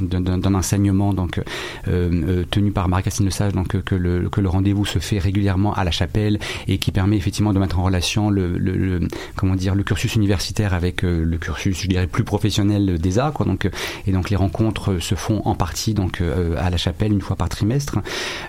d'un enseignement donc euh, euh, tenu par Marie-Christine Lesage, donc que le, que le rendez-vous se fait régulièrement à la chapelle et qui permet effectivement de mettre en relation le, le, le comment dire le cursus universitaire avec le cursus, je dirais plus professionnel des arts, quoi. Donc et donc les rencontres se font en partie donc à la chapelle une fois par trimestre,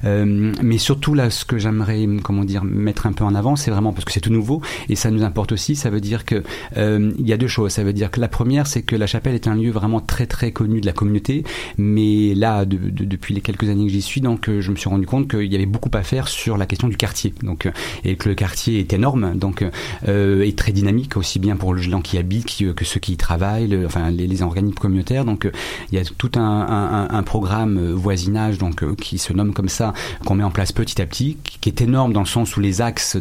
mais surtout là ce que j'aimerais euh, comment dire mettre un peu en avant, c'est vraiment parce que c'est tout nouveau et ça nous importe aussi. Ça veut dire que euh, il y a deux choses. Ça veut dire que la première, c'est que la chapelle est un lieu vraiment très très connu de la communauté, mais là, de- de- depuis les quelques années que j'y suis, donc euh, je me suis rendu compte qu'il y avait beaucoup à faire sur la question du quartier. Donc euh, et que le quartier est énorme, donc euh, est très dynamique aussi bien pour les gens qui habitent que ceux qui y travaillent, le- enfin les, les organismes communautaires. Donc il y a tout un, un- programme voisinage donc qui se nomme comme ça qu'on met en place petit à petit, qui est énorme dans le sens où les axes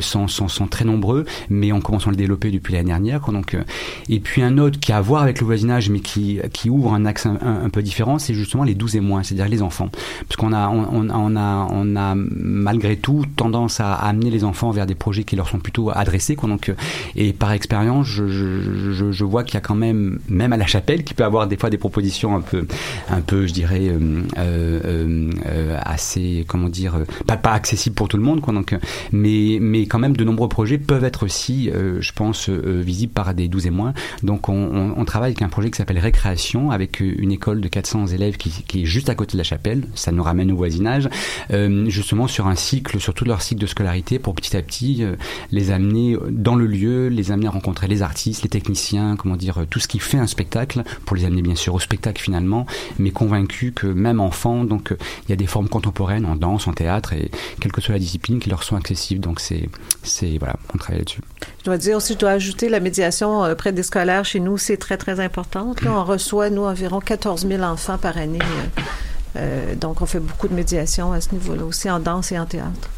sont, très nombreux, mais on commence à le développer depuis l'année dernière. euh, et puis un autre qui a à voir avec le voisinage, mais qui, ouvre un axe un, peu différent, c'est justement les 12 et moins, c'est-à-dire les enfants. Parce qu'on a, malgré tout tendance à, amener les enfants vers des projets qui leur sont plutôt adressés. Euh, et par expérience, je, vois qu'il y a quand même, même à la chapelle, qui peut avoir des fois des propositions un peu, je dirais, euh, assez, comment dire, pas accessibles pour tout le monde. Quoi. Donc, euh, mais, mais quand même, de nombreux projets peuvent être aussi, euh, je pense, euh, visibles par des 12 et moins. Donc, on, on, on travaille avec un projet qui s'appelle Récréation, avec une école de 400 élèves qui, qui est juste à côté de la chapelle. Ça nous ramène au voisinage, justement sur un cycle, sur tout leur cycle de scolarité, pour petit à petit les amener dans le lieu, les amener à rencontrer les artistes, les techniciens, comment dire, tout ce qui fait un spectacle, pour les amener bien sûr au spectacle finalement, mais convaincus que même enfants, donc il y a des formes contemporaines en danse, en théâtre, et quelle que soit la discipline, qui leur sont accessibles. Donc c'est, c'est voilà, on travaille là-dessus. Je dois dire aussi, je dois ajouter la médiation euh, près des scolaires chez nous, c'est très, très importante. Là, on reçoit, nous, environ 14 000 enfants par année. Euh, donc, on fait beaucoup de médiation à ce niveau-là, aussi en danse et en théâtre.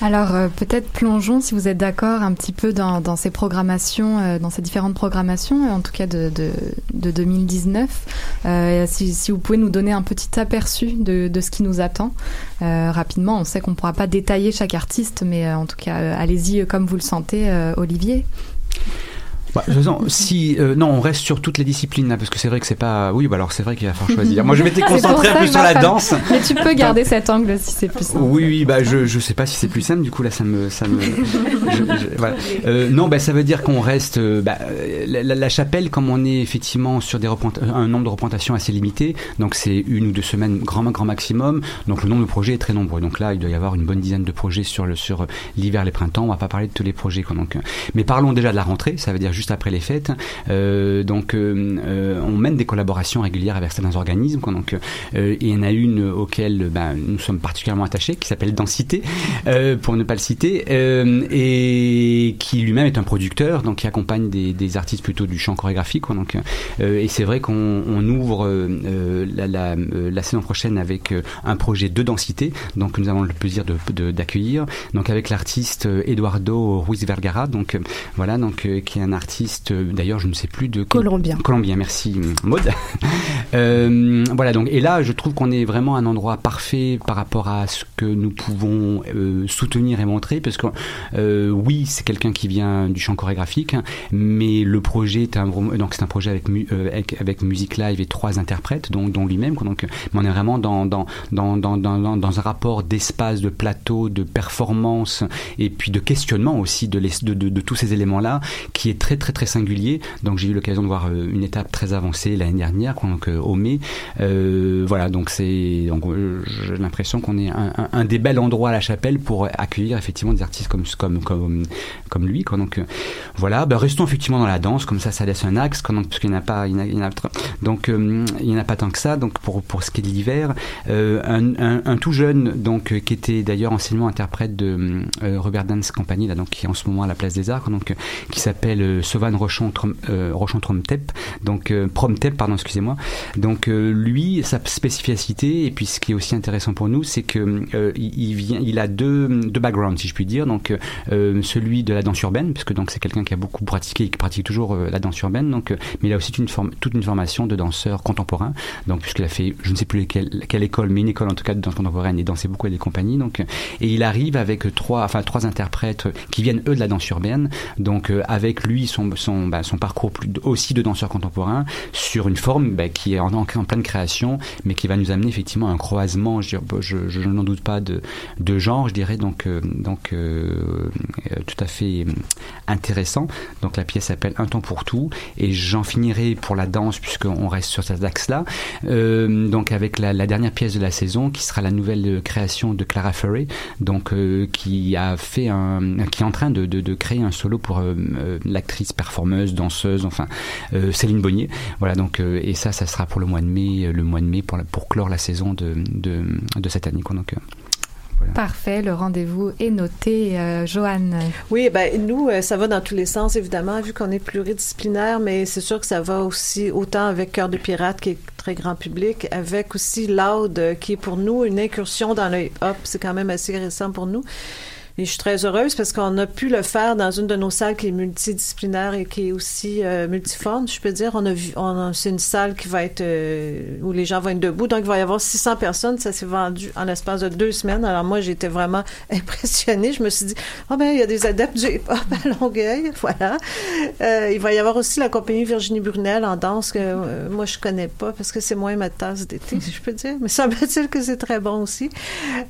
Alors euh, peut-être plongeons, si vous êtes d'accord, un petit peu dans, ces programmations, euh, dans ces différentes programmations, en tout cas de, de, de 2019. Euh, si, vous pouvez nous donner un petit aperçu de, ce qui nous attend rapidement. On sait qu'on ne pourra pas détailler chaque artiste, mais en tout cas, allez-y comme vous le sentez, Olivier. Bah, si euh, non, on reste sur toutes les disciplines là, parce que c'est vrai que c'est pas. Oui, bah alors c'est vrai qu'il va falloir choisir. Moi, je m'étais concentré ça plus sur la danse. Mais tu peux garder cet angle si c'est plus simple. Oui, oui, bah je je sais pas si c'est plus simple. Du coup là, ça me ça me. je- je- voilà. Euh, non, bah ça veut dire qu'on reste. euh, bah, euh, la, la- la chapelle, comme on est effectivement sur des un nombre de représentations assez limité, donc c'est une ou deux semaines grand grand maximum. Donc le nombre de projets est très nombreux. Donc là, il doit y avoir une bonne dizaine de projets sur le sur l'hiver, les printemps. On va pas parler de tous les projets. Quoi, donc, euh, mais parlons déjà de la rentrée. Ça veut dire juste après les fêtes. Euh, donc euh, euh, on mène des collaborations régulières avec certains organismes. Donc il y en a une auquel ben, nous sommes particulièrement attachés, qui s'appelle Densité, pour ne pas le citer, et qui lui-même est un producteur, donc qui accompagne des, artistes plutôt du chant chorégraphique. Quoi, donc, et c'est vrai qu'on on ouvre la, saison prochaine avec un projet de densité, donc nous avons le plaisir de de- d'accueillir, donc avec l'artiste Eduardo Ruiz Vergara, donc voilà, donc qui est un artiste, euh, d'ailleurs je ne sais plus de Colombien. Colombien, merci Maud. Euh, voilà donc et là je trouve qu'on est vraiment à un endroit parfait par rapport à ce que nous pouvons euh, soutenir et montrer parce que euh, oui c'est quelqu'un qui vient du chant chorégraphique hein, mais le projet est un donc c'est un projet avec, mu- avec avec musique live et trois interprètes dont, dont lui-même donc on est vraiment dans dans dans dans dans, un rapport d'espace de plateau de performance et puis de questionnement aussi de, l'es- de, de, de tous ces éléments là qui est très très très singulier. Donc j'ai eu l'occasion de voir euh, une étape très avancée l'année dernière donc euh, au mai. Euh, voilà donc c'est donc j'ai l'impression qu'on est un, des bels endroits à la chapelle pour accueillir effectivement des artistes comme comme comme comme lui quoi. Donc voilà. Bah, restons effectivement dans la danse comme ça ça laisse un axe donc, parce pas il donc euh, il n'y en a pas tant que ça. Donc pour pour ce qui est de l'hiver un, un, tout jeune donc qui était d'ailleurs anciennement interprète de Robert Dance Company là donc qui est en ce moment à la place des Arts donc qui s'appelle Sovan Rochon Trom- euh, donc euh, Promtep pardon excusez-moi. Donc euh, lui sa spécificité et puis ce qui est aussi intéressant pour nous c'est que il, vient il a deux deux backgrounds si je puis dire. Donc celui de la danse urbaine puisque donc c'est quelqu'un qui a beaucoup pratiqué et qui pratique toujours la danse urbaine. Donc mais il a aussi une, toute une formation de danseur contemporain. Donc puisqu'il a fait je ne sais plus quelle école mais une école en tout cas de danse contemporaine et dansait beaucoup avec des compagnies. Donc et il arrive avec trois enfin trois interprètes qui viennent eux de la danse urbaine. Donc avec lui bah, son parcours aussi de danseur contemporain sur une forme bah, qui est en, pleine création, mais qui va nous amener effectivement à un croisement, je, n'en doute pas, de, genre, je dirais, donc, euh, donc euh, tout à fait intéressant. Donc la pièce s'appelle Un temps pour tout, et j'en finirai pour la danse, puisqu'on reste sur cet axe-là, euh, donc avec la, dernière pièce de la saison, qui sera la nouvelle création de Clara Furry, donc qui a fait qui est en train de créer un solo pour l'actrice performeuse, danseuse, enfin euh, Céline Bonnier. Voilà donc euh, et ça, ça sera pour le mois de mai, le mois de mai pour, la, pour clore la saison de, de, de cette année. Donc, voilà. Parfait, le rendez-vous est noté. Euh, Joanne Oui, ben nous, ça va dans tous les sens, évidemment, vu qu'on est pluridisciplinaire, mais c'est sûr que ça va aussi autant avec Cœur de pirate, qui est très grand public, avec aussi Loud, qui est pour nous une incursion dans le hip-hop. C'est quand même assez récent pour nous. Et je suis très heureuse parce qu'on a pu le faire dans une de nos salles qui est multidisciplinaire et qui est aussi euh, multiforme, je peux dire. On a vu, c'est une salle qui va être euh, où les gens vont être debout, donc il va y avoir 600 personnes. Ça s'est vendu en l'espace de deux semaines. Alors moi, j'étais vraiment impressionnée. Je me suis dit, oh ben il y a des adeptes du hip-hop à Longueuil, voilà. Euh, il va y avoir aussi la compagnie Virginie Brunel en danse que moi je connais pas parce que c'est moins ma tasse d'été, si je peux dire. Mais semble-t-il que c'est très bon aussi.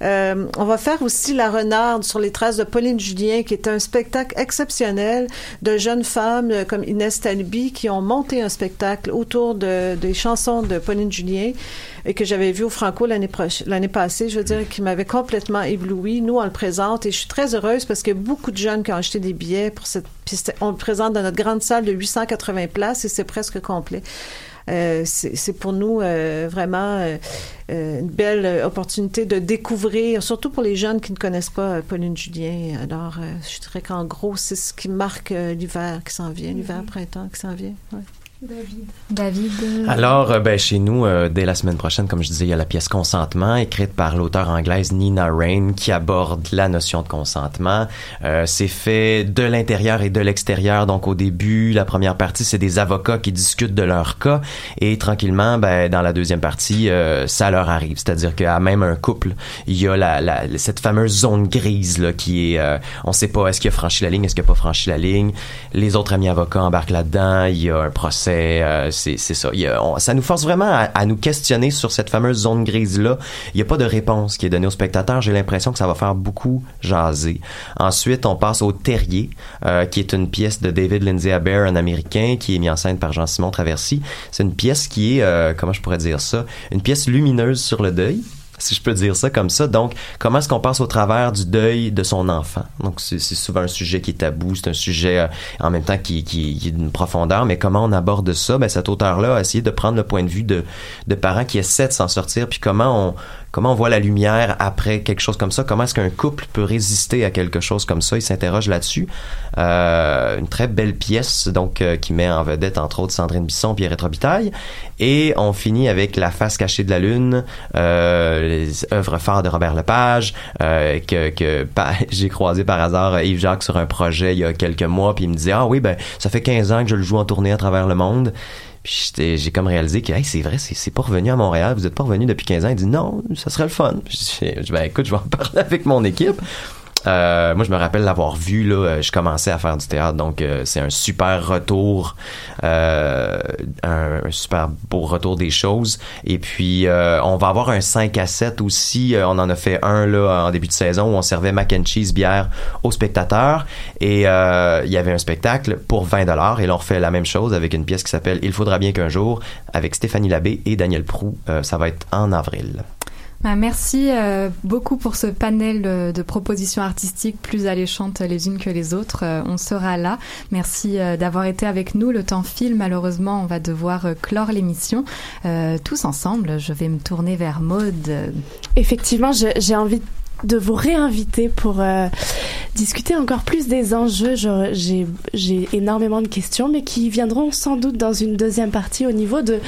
On va faire aussi la renarde sur les traces de Pauline Julien, qui est un spectacle exceptionnel de jeunes femmes comme Inès Talby qui ont monté un spectacle autour de, des chansons de Pauline Julien et que j'avais vu au Franco l'année l'année passée, je veux dire, qui m'avait complètement ébloui. Nous, on le présente et je suis très heureuse parce a beaucoup de jeunes qui ont acheté des billets pour cette piste. On le présente dans notre grande salle de 880 places et c'est presque complet. Euh, c'est pour nous euh, vraiment euh, une belle opportunité de découvrir, surtout pour les jeunes qui ne connaissent pas Pauline Julien. Alors, je dirais qu'en gros, c'est ce qui marque l'hiver qui s'en vient, l'hiver-printemps qui s'en vient. Ouais. David. David. Alors, ben, chez nous, euh, dès la semaine prochaine, comme je disais, il y a la pièce Consentement, écrite par l'auteure anglaise Nina Rain, qui aborde la notion de consentement. Euh, c'est fait de l'intérieur et de l'extérieur. Donc, au début, la première partie, c'est des avocats qui discutent de leur cas. Et tranquillement, ben, dans la deuxième partie, euh, ça leur arrive. C'est-à-dire qu'à même un couple, il y a la, la, cette fameuse zone grise là, qui est... Euh, on sait pas, est-ce qu'il a franchi la ligne, est-ce qu'il a pas franchi la ligne. Les autres amis avocats embarquent là-dedans. Il y a un procès euh, c'est ça. Il y a, on, ça nous force vraiment à, nous questionner sur cette fameuse zone grise-là. Il n'y a pas de réponse qui est donnée aux spectateurs. J'ai l'impression que ça va faire beaucoup jaser. Ensuite, on passe au Terrier, euh, qui est une pièce de David Lindsay Abair, un Américain, qui est mis en scène par Jean-Simon Traversy. C'est une pièce qui est, euh, comment je pourrais dire ça, une pièce lumineuse sur le deuil si je peux dire ça comme ça. Donc, comment est-ce qu'on passe au travers du deuil de son enfant? Donc, c'est souvent un sujet qui est tabou, c'est un sujet euh, en même temps qui, qui, est d'une profondeur, mais comment on aborde ça? Ben, cet auteur-là a essayé de prendre le point de vue de, de parents qui essaient de s'en sortir, puis comment on, comment on voit la lumière après quelque chose comme ça, comment est-ce qu'un couple peut résister à quelque chose comme ça, il s'interroge là-dessus. Euh, une très belle pièce, donc, euh, qui met en vedette, entre autres, Sandrine Bisson, Pierre Robitaille. Et on finit avec La face cachée de la lune, euh, les œuvres phares de Robert Lepage, que, que j'ai croisé par hasard Yves Jacques sur un projet il y a quelques mois, puis il me disait, ah oui, ben, ça fait 15 ans que je le joue en tournée à travers le monde. Puis j'ai comme réalisé que hey, c'est vrai, c'est pas revenu à Montréal, vous êtes pas revenu depuis 15 ans. Il dit non, ça serait le fun. Je dis ben écoute, je vais en parler avec mon équipe. Euh, moi, je me rappelle l'avoir vu là. Je commençais à faire du théâtre, donc euh, c'est un super retour, euh, un, super beau retour des choses. Et puis, euh, on va avoir un 5 à 7 aussi. on en a fait un là en début de saison où on servait mac and cheese bière aux spectateurs. Et il y avait un spectacle pour 20 dollars. Et là, on refait la même chose avec une pièce qui s'appelle Il faudra bien qu'un jour avec Stéphanie Labbé et Daniel Prou. ça va être en avril. Bah, merci euh, beaucoup pour ce panel de, propositions artistiques plus alléchantes les unes que les autres. Euh, on sera là. Merci euh, d'avoir été avec nous. Le temps file. Malheureusement, on va devoir clore l'émission tous ensemble. Je vais me tourner vers Maude. Effectivement, j'ai envie de de vous réinviter pour euh, discuter encore plus des enjeux. J'ai énormément de questions, mais qui viendront sans doute dans une deuxième partie au niveau de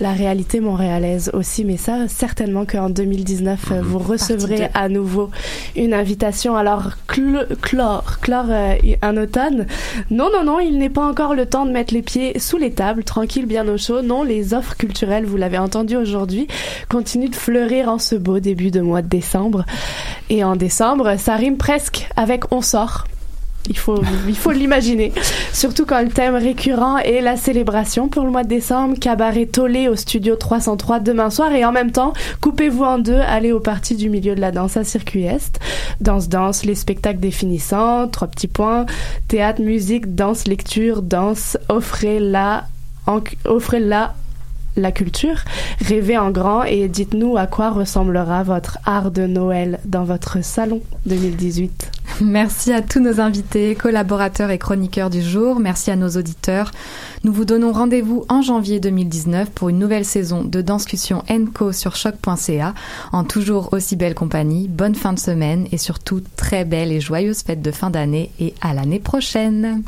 la réalité montréalaise aussi. Mais ça, certainement qu'en 2019, euh, vous recevrez à nouveau une invitation. Alors, cl clore, clore euh, un automne. Non, non, non, il n'est pas encore le temps de mettre les pieds sous les tables, tranquille, bien au chaud. Non, les offres culturelles, vous l'avez entendu aujourd'hui, continuent de fleurir en ce beau début de mois de décembre. Et en décembre, ça rime presque avec on sort. Il faut, il faut l'imaginer. Surtout quand le thème récurrent est la célébration pour le mois de décembre, cabaret tollé au studio 303 demain soir et en même temps, coupez-vous en deux, allez au parti du milieu de la danse à Circuit Est. Danse, danse, les spectacles définissants, trois petits points, théâtre, musique, danse, lecture, danse, offrez-la, offrez-la la culture, rêvez en grand et dites-nous à quoi ressemblera votre art de Noël dans votre salon 2018. Merci à tous nos invités, collaborateurs et chroniqueurs du jour. Merci à nos auditeurs. Nous vous donnons rendez-vous en janvier 2019 pour une nouvelle saison de Danscussion Co sur choc.ca en toujours aussi belle compagnie. Bonne fin de semaine et surtout très belle et joyeuse fête de fin d'année et à l'année prochaine.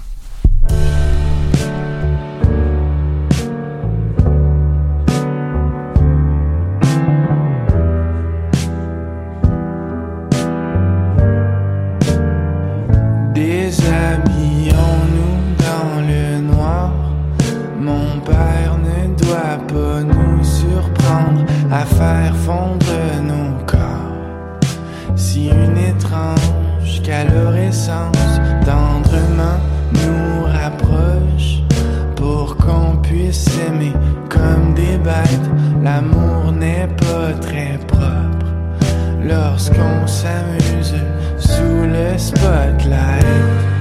À faire fondre nos corps. Si une étrange calorescence tendrement nous rapproche, pour qu'on puisse s'aimer comme des bêtes, l'amour n'est pas très propre lorsqu'on s'amuse sous le spotlight.